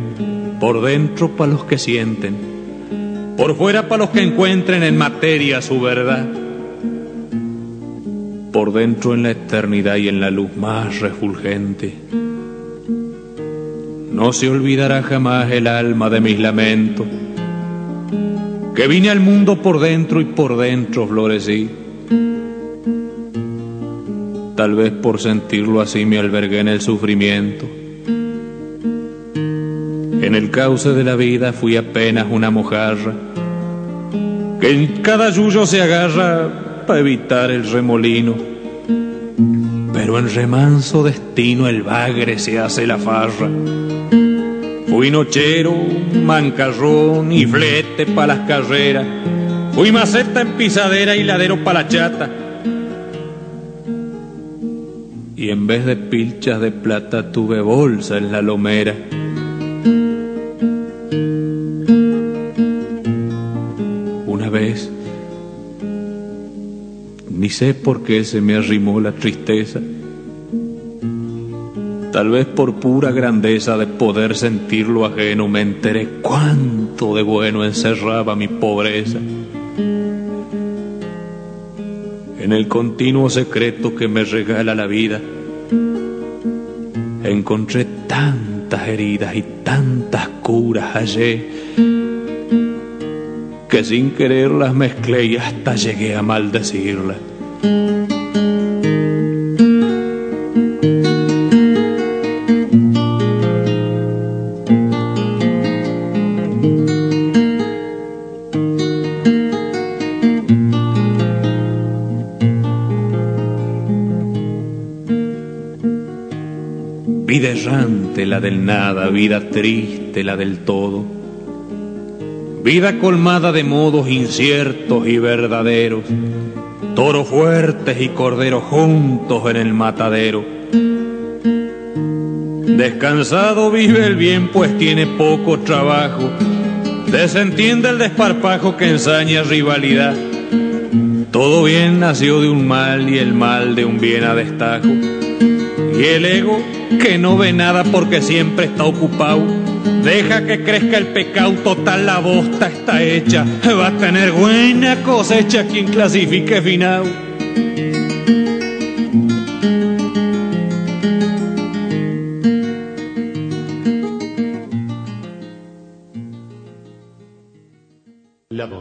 Por dentro, para los que sienten. Por fuera, para los que encuentren en materia su verdad. Por dentro, en la eternidad y en la luz más refulgente. No se olvidará jamás el alma de mis lamentos que vine al mundo por dentro y por dentro florecí. Tal vez por sentirlo así me albergué en el sufrimiento. En el cauce de la vida fui apenas una mojarra, que en cada yuyo se agarra para evitar el remolino. Pero en remanso destino el bagre se hace la farra Fui nochero, mancarrón y flete pa' las carreras. Fui maceta en pisadera y ladero pa' la chata. Y en vez de pilchas de plata tuve bolsa en la lomera. Una vez, ni sé por qué se me arrimó la tristeza Tal vez por pura grandeza de poder sentir lo ajeno me enteré cuánto de bueno encerraba mi pobreza. En el continuo secreto que me regala la vida, encontré tantas heridas y tantas curas hallé que sin querer las mezclé y hasta llegué a maldecirlas. Nada, vida triste la del todo. Vida colmada de modos inciertos y verdaderos. Toros fuertes y corderos juntos en el matadero. Descansado vive el bien pues tiene poco trabajo. Desentiende el desparpajo que ensaña rivalidad. Todo bien nació de un mal y el mal de un bien a destajo. Y el ego, que no ve nada porque siempre está ocupado, deja que crezca el pecado, total la bosta está hecha. Va a tener buena cosecha quien clasifique final.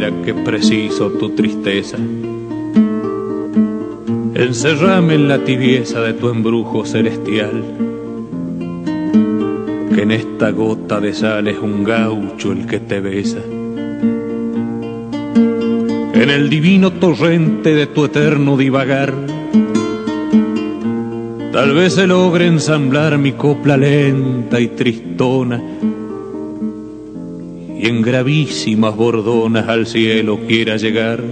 que preciso tu tristeza. Encerrame en la tibieza de tu embrujo celestial. Que en esta gota de sal es un gaucho el que te besa. En el divino torrente de tu eterno divagar. Tal vez se logre ensamblar mi copla lenta y tristona y en gravísimas bordonas al cielo quiera llegar.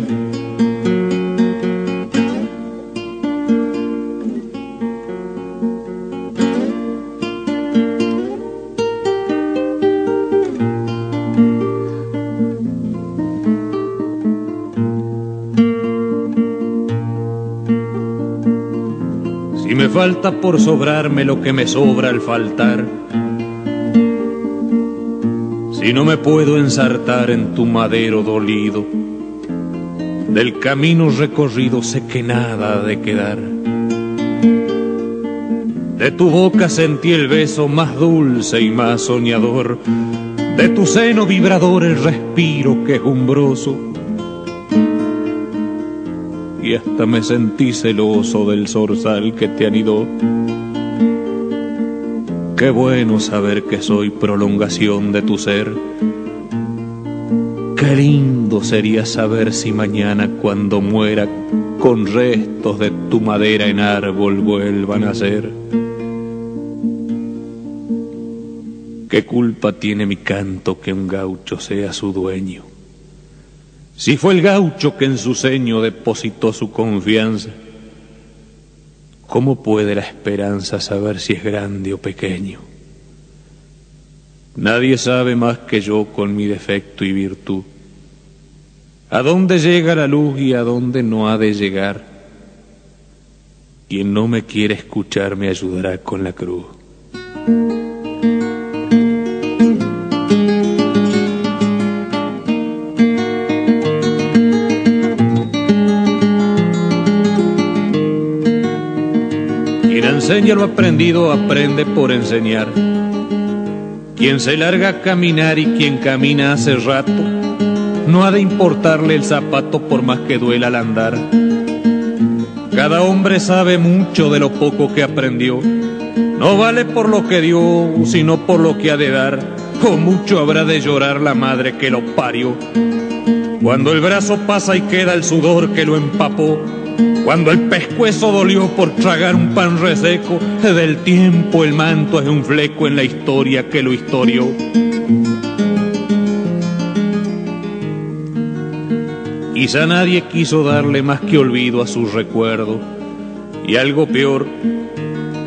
Si me falta por sobrarme lo que me sobra al faltar, si no me puedo ensartar en tu madero dolido, del camino recorrido sé que nada ha de quedar. De tu boca sentí el beso más dulce y más soñador, de tu seno vibrador el respiro quejumbroso. Y hasta me sentí celoso del zorzal que te anidó. Qué bueno saber que soy prolongación de tu ser. Qué lindo sería saber si mañana cuando muera con restos de tu madera en árbol vuelvan a ser. ¿Qué culpa tiene mi canto que un gaucho sea su dueño? Si fue el gaucho que en su ceño depositó su confianza, ¿Cómo puede la esperanza saber si es grande o pequeño? Nadie sabe más que yo con mi defecto y virtud. ¿A dónde llega la luz y a dónde no ha de llegar? Quien no me quiere escuchar me ayudará con la cruz. Enseña lo aprendido aprende por enseñar. Quien se larga a caminar y quien camina hace rato, no ha de importarle el zapato por más que duela al andar. Cada hombre sabe mucho de lo poco que aprendió. No vale por lo que dio, sino por lo que ha de dar. O mucho habrá de llorar la madre que lo parió. Cuando el brazo pasa y queda el sudor que lo empapó, cuando el pescuezo dolió por tragar un pan reseco, del tiempo el manto es un fleco en la historia que lo historió. Quizá nadie quiso darle más que olvido a su recuerdo, y algo peor,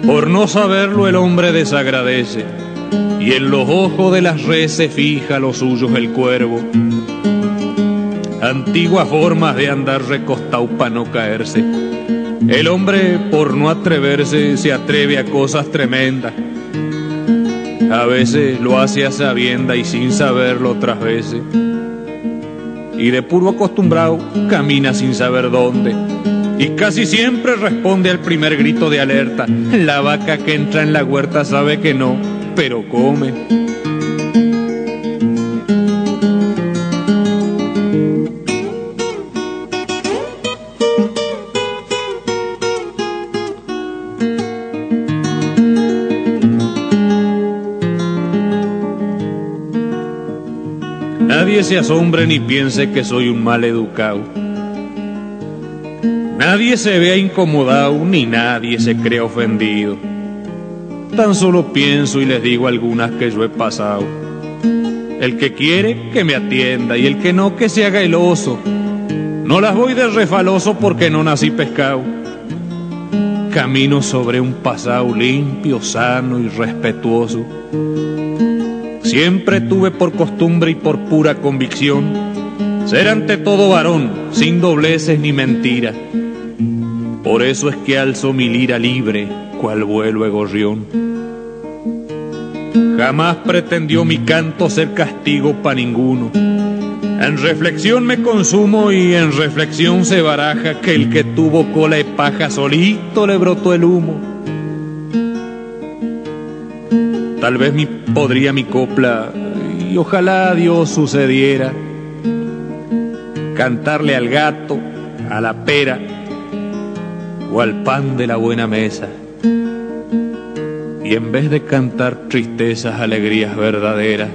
por no saberlo el hombre desagradece, y en los ojos de las reses fija los suyos el cuervo antiguas formas de andar recostado para no caerse. El hombre, por no atreverse, se atreve a cosas tremendas. A veces lo hace a sabienda y sin saberlo otras veces. Y de puro acostumbrado camina sin saber dónde. Y casi siempre responde al primer grito de alerta. La vaca que entra en la huerta sabe que no, pero come. Se asombre ni piense que soy un mal educado. Nadie se vea incomodado ni nadie se cree ofendido. Tan solo pienso y les digo algunas que yo he pasado. El que quiere, que me atienda y el que no, que se haga el oso. No las voy de refaloso porque no nací pescado. Camino sobre un pasado limpio, sano y respetuoso Siempre tuve por costumbre y por pura convicción ser ante todo varón, sin dobleces ni mentira. Por eso es que alzo mi lira libre, cual vuelo gorrión. Jamás pretendió mi canto ser castigo para ninguno. En reflexión me consumo y en reflexión se baraja que el que tuvo cola de paja solito le brotó el humo. Tal vez mi, podría mi copla, y ojalá Dios sucediera, cantarle al gato, a la pera o al pan de la buena mesa. Y en vez de cantar tristezas, alegrías verdaderas,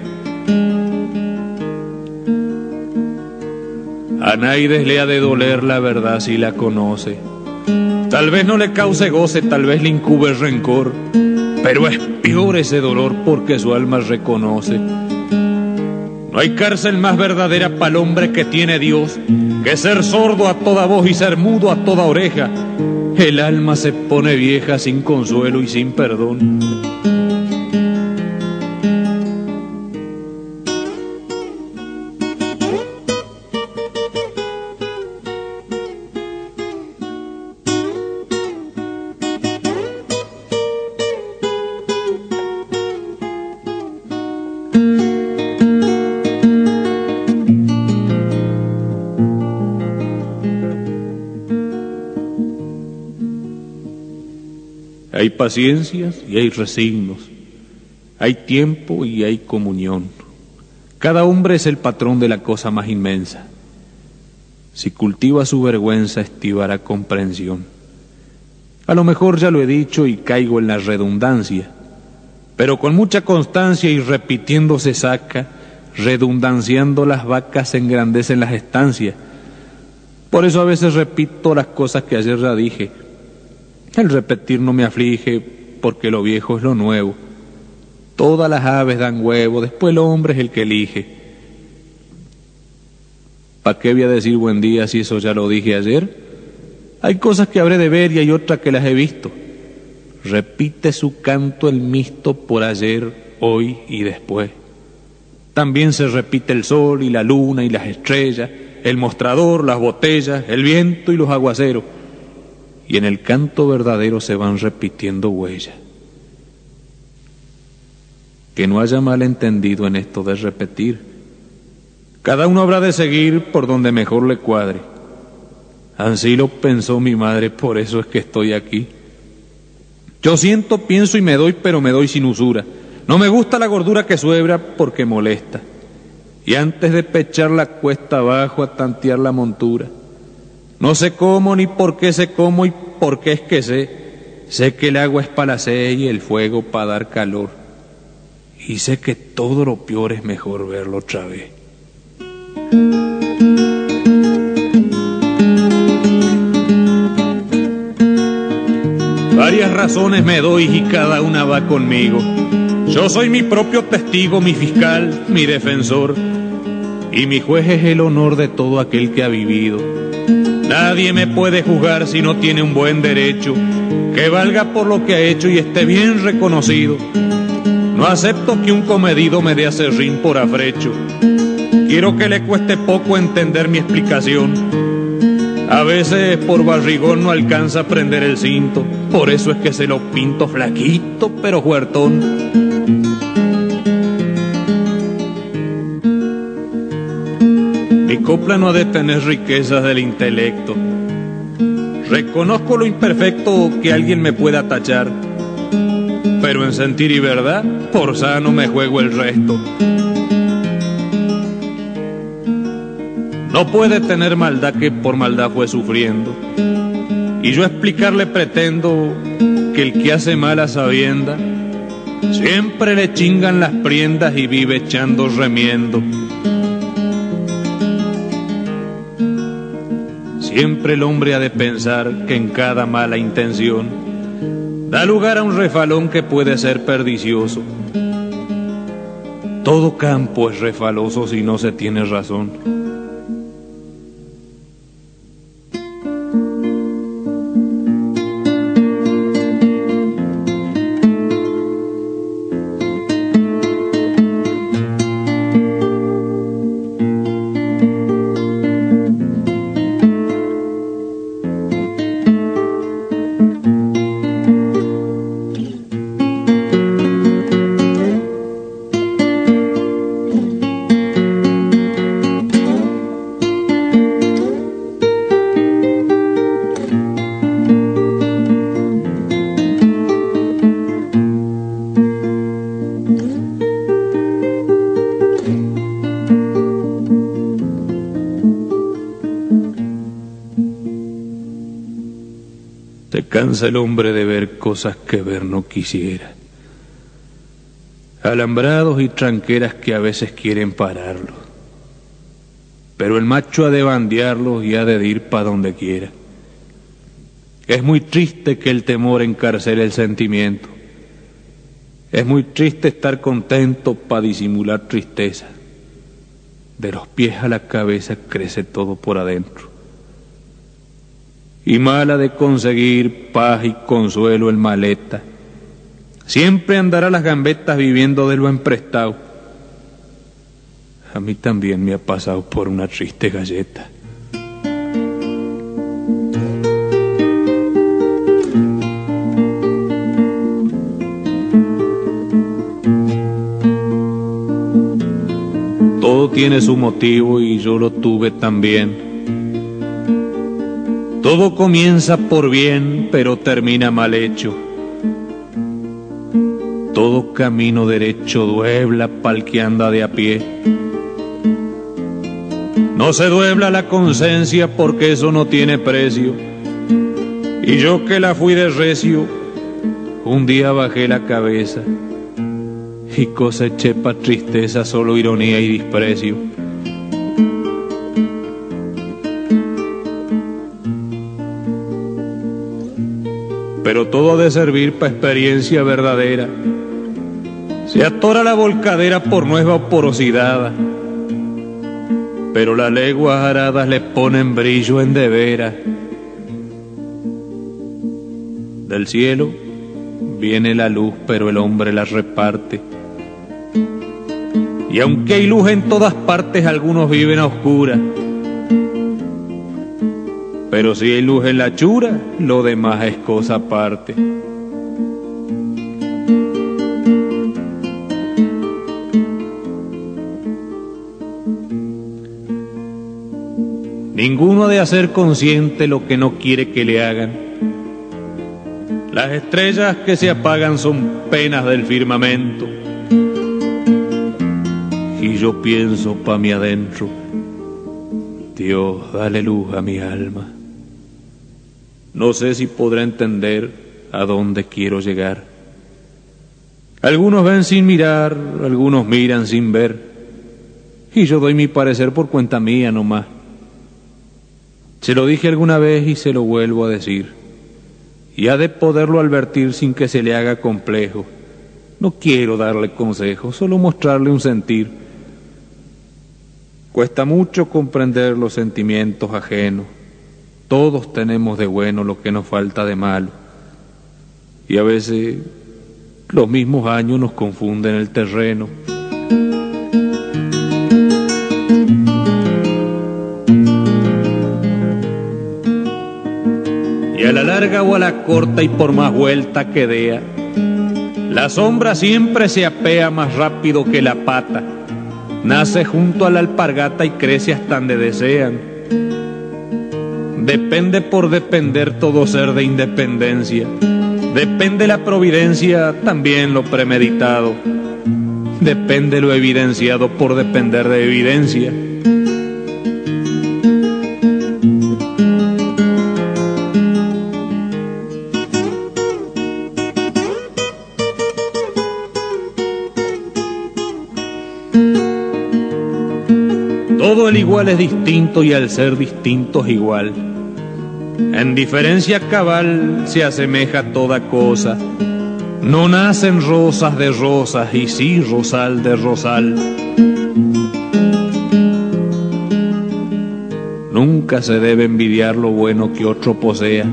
a Naides le ha de doler la verdad si la conoce. Tal vez no le cause goce, tal vez le incube rencor pero es peor ese dolor porque su alma reconoce. No hay cárcel más verdadera para el hombre que tiene Dios que ser sordo a toda voz y ser mudo a toda oreja. El alma se pone vieja sin consuelo y sin perdón. Paciencias y hay resignos. Hay tiempo y hay comunión. Cada hombre es el patrón de la cosa más inmensa. Si cultiva su vergüenza, estivará comprensión. A lo mejor ya lo he dicho y caigo en la redundancia, pero con mucha constancia y repitiendo se saca, redundanciando las vacas se engrandecen las estancias. Por eso a veces repito las cosas que ayer ya dije el repetir no me aflige porque lo viejo es lo nuevo. Todas las aves dan huevo, después el hombre es el que elige. ¿Para qué voy a decir buen día si eso ya lo dije ayer? Hay cosas que habré de ver y hay otras que las he visto. Repite su canto el misto por ayer, hoy y después. También se repite el sol y la luna y las estrellas, el mostrador, las botellas, el viento y los aguaceros y en el canto verdadero se van repitiendo huellas. Que no haya malentendido en esto de repetir. Cada uno habrá de seguir por donde mejor le cuadre. Así lo pensó mi madre, por eso es que estoy aquí. Yo siento, pienso y me doy, pero me doy sin usura. No me gusta la gordura que suebra porque molesta. y antes de pechar la cuesta abajo a tantear la montura. No sé cómo ni por qué sé cómo y por qué es que sé. Sé que el agua es para la sed y el fuego para dar calor. Y sé que todo lo peor es mejor verlo otra vez. Varias razones me doy y cada una va conmigo. Yo soy mi propio testigo, mi fiscal, mi defensor. Y mi juez es el honor de todo aquel que ha vivido. Nadie me puede juzgar si no tiene un buen derecho, que valga por lo que ha hecho y esté bien reconocido. No acepto que un comedido me dé acerrín por afrecho. Quiero que le cueste poco entender mi explicación. A veces por barrigón no alcanza a prender el cinto, por eso es que se lo pinto flaquito pero huertón. Ha de tener riquezas del intelecto. Reconozco lo imperfecto que alguien me pueda tachar, pero en sentir y verdad, por sano me juego el resto. No puede tener maldad que por maldad fue sufriendo. Y yo explicarle pretendo que el que hace mal a sabienda, siempre le chingan las prendas y vive echando remiendo. Siempre el hombre ha de pensar que en cada mala intención da lugar a un refalón que puede ser perdicioso. Todo campo es refaloso si no se tiene razón. Cansa el hombre de ver cosas que ver no quisiera. Alambrados y tranqueras que a veces quieren pararlo. Pero el macho ha de bandearlos y ha de ir para donde quiera. Es muy triste que el temor encarcele el sentimiento. Es muy triste estar contento para disimular tristeza. De los pies a la cabeza crece todo por adentro y mala de conseguir paz y consuelo el maleta. Siempre andará las gambetas viviendo de lo emprestado. A mí también me ha pasado por una triste galleta. Todo tiene su motivo y yo lo tuve también. Todo comienza por bien, pero termina mal hecho. Todo camino derecho duebla pa'l que anda de a pie. No se duebla la conciencia porque eso no tiene precio. Y yo que la fui de recio, un día bajé la cabeza y coseché pa' tristeza solo ironía y desprecio. Pero todo ha de servir para experiencia verdadera. Se atora la volcadera por nueva porosidad, pero las leguas aradas le ponen brillo en de veras. Del cielo viene la luz, pero el hombre la reparte. Y aunque hay luz en todas partes, algunos viven a oscuras. Pero si hay luz en la chura, lo demás es cosa aparte. Ninguno ha de hacer consciente lo que no quiere que le hagan. Las estrellas que se apagan son penas del firmamento. Y yo pienso pa' mi adentro, Dios, dale luz a mi alma. No sé si podrá entender a dónde quiero llegar. Algunos ven sin mirar, algunos miran sin ver, y yo doy mi parecer por cuenta mía nomás. Se lo dije alguna vez y se lo vuelvo a decir, y ha de poderlo advertir sin que se le haga complejo. No quiero darle consejo, solo mostrarle un sentir. Cuesta mucho comprender los sentimientos ajenos. Todos tenemos de bueno lo que nos falta de malo. Y a veces los mismos años nos confunden el terreno. Y a la larga o a la corta y por más vuelta que dea, la sombra siempre se apea más rápido que la pata. Nace junto a la alpargata y crece hasta donde desean. Depende por depender todo ser de independencia. Depende la providencia, también lo premeditado. Depende lo evidenciado por depender de evidencia. Es distinto y al ser distinto es igual. En diferencia cabal se asemeja toda cosa. No nacen rosas de rosas y sí rosal de rosal. Nunca se debe envidiar lo bueno que otro posea.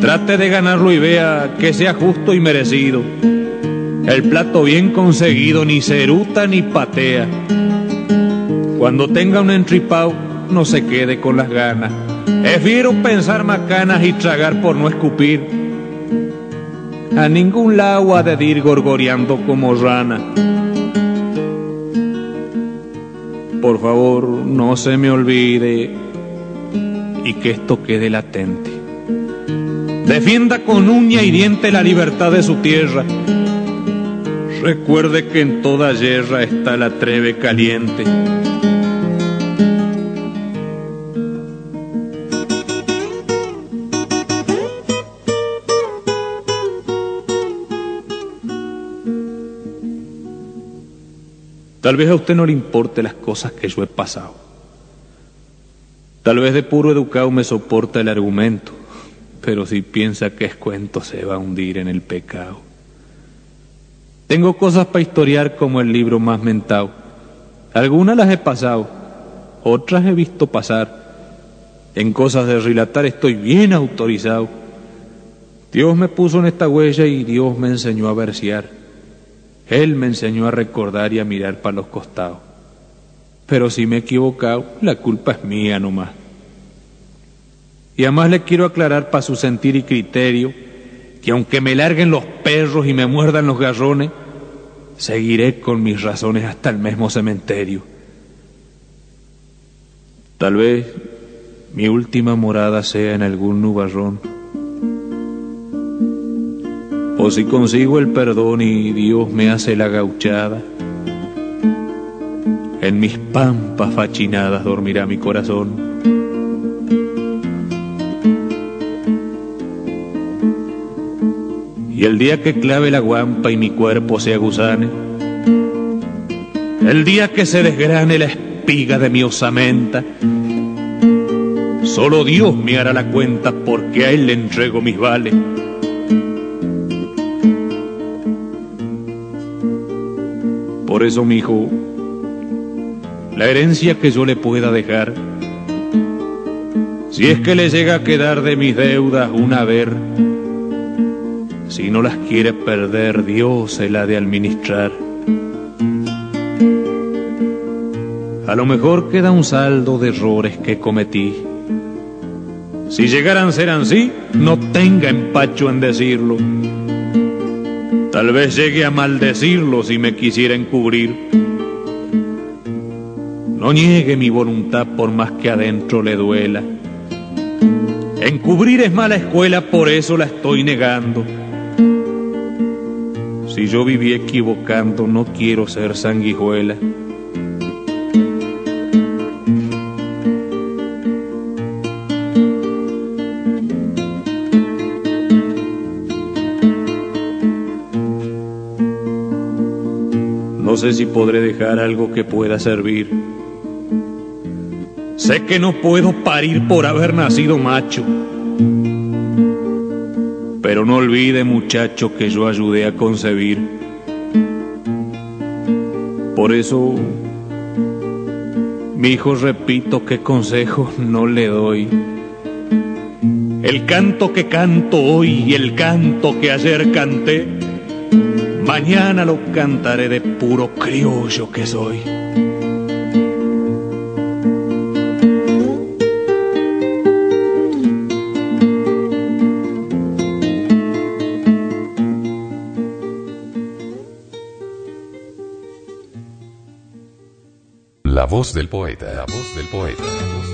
Trate de ganarlo y vea que sea justo y merecido. El plato bien conseguido ni se eruta ni patea. Cuando tenga un entripao, no se quede con las ganas. Prefiero pensar macanas y tragar por no escupir. A ningún lado ha de ir gorgoreando como rana. Por favor, no se me olvide y que esto quede latente. Defienda con uña y diente la libertad de su tierra. Recuerde que en toda guerra está la treve caliente. Tal vez a usted no le importe las cosas que yo he pasado. Tal vez de puro educado me soporta el argumento, pero si piensa que es cuento se va a hundir en el pecado. Tengo cosas para historiar como el libro más mentado. Algunas las he pasado, otras he visto pasar. En cosas de relatar estoy bien autorizado. Dios me puso en esta huella y Dios me enseñó a versear. Él me enseñó a recordar y a mirar para los costados. Pero si me he equivocado, la culpa es mía nomás. Y además le quiero aclarar para su sentir y criterio que aunque me larguen los perros y me muerdan los garrones, seguiré con mis razones hasta el mismo cementerio. Tal vez mi última morada sea en algún nubarrón. O si consigo el perdón y Dios me hace la gauchada, en mis pampas fachinadas dormirá mi corazón. Y el día que clave la guampa y mi cuerpo se aguzane, el día que se desgrane la espiga de mi osamenta, solo Dios me hará la cuenta porque a Él le entrego mis vales. Por eso, mi hijo, la herencia que yo le pueda dejar, si es que le llega a quedar de mis deudas un haber, si no las quiere perder, Dios se la de administrar. A lo mejor queda un saldo de errores que cometí. Si llegaran a ser así, no tenga empacho en decirlo. Tal vez llegue a maldecirlo si me quisiera encubrir. No niegue mi voluntad por más que adentro le duela. Encubrir es mala escuela, por eso la estoy negando. Si yo viví equivocando, no quiero ser sanguijuela. Sé si podré dejar algo que pueda servir. Sé que no puedo parir por haber nacido macho. Pero no olvide, muchacho, que yo ayudé a concebir. Por eso, mi hijo, repito qué consejo no le doy. El canto que canto hoy y el canto que ayer canté, mañana lo cantaré de puro criollo que soy. La voz del poeta, la voz del poeta, la voz